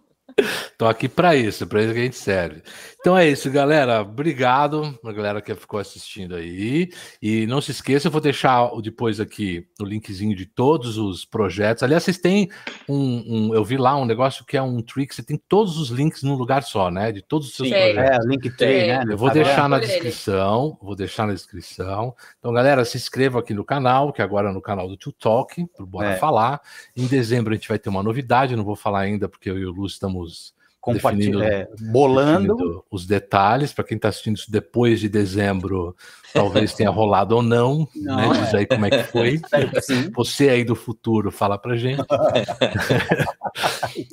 Tô aqui para isso, para isso que a gente serve. Então é isso, galera. Obrigado a galera que ficou assistindo aí. E não se esqueça, eu vou deixar o- depois aqui o linkzinho de todos os projetos. Aliás, vocês têm um, um- eu vi lá um negócio que é um trick, você tem todos os links num lugar só, né? De todos os seus Sim. projetos. É, Linktree, né? no Eu vou deixar na descrição, vou deixar na descrição. Então, galera, se inscreva aqui no canal, que agora é no canal do Tio Talk, pro Bora É. Falar. Em dezembro a gente vai ter uma novidade, não vou falar ainda, porque eu e o Lu estamos Compartilha, definindo- é, bolando. os detalhes. Para quem está assistindo isso depois de dezembro, talvez tenha rolado ou não. Não, né? é. Diz aí como é que foi. Você aí do futuro fala pra gente.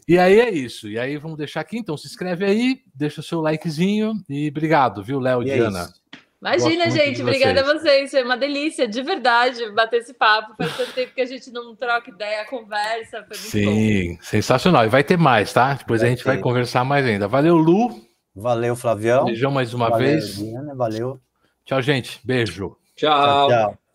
e aí é isso. E aí vamos deixar aqui. Então se inscreve aí, deixa o seu likezinho e obrigado, viu, Léo e é Diana? isso. Imagina, Gosto gente. Obrigada vocês. a vocês. Foi uma delícia, de verdade, bater esse papo. Faz tanto tempo que a gente não troca ideia, conversa. Foi muito bom. Sim, sensacional. E vai ter mais, tá? Depois a Vai gente vai ter. conversar mais ainda. Valeu, Lu. Valeu, Flavião. Beijão mais uma Valeu, vez. Diana, Valeu. Tchau, gente. Beijo. Tchau. Tchau, tchau.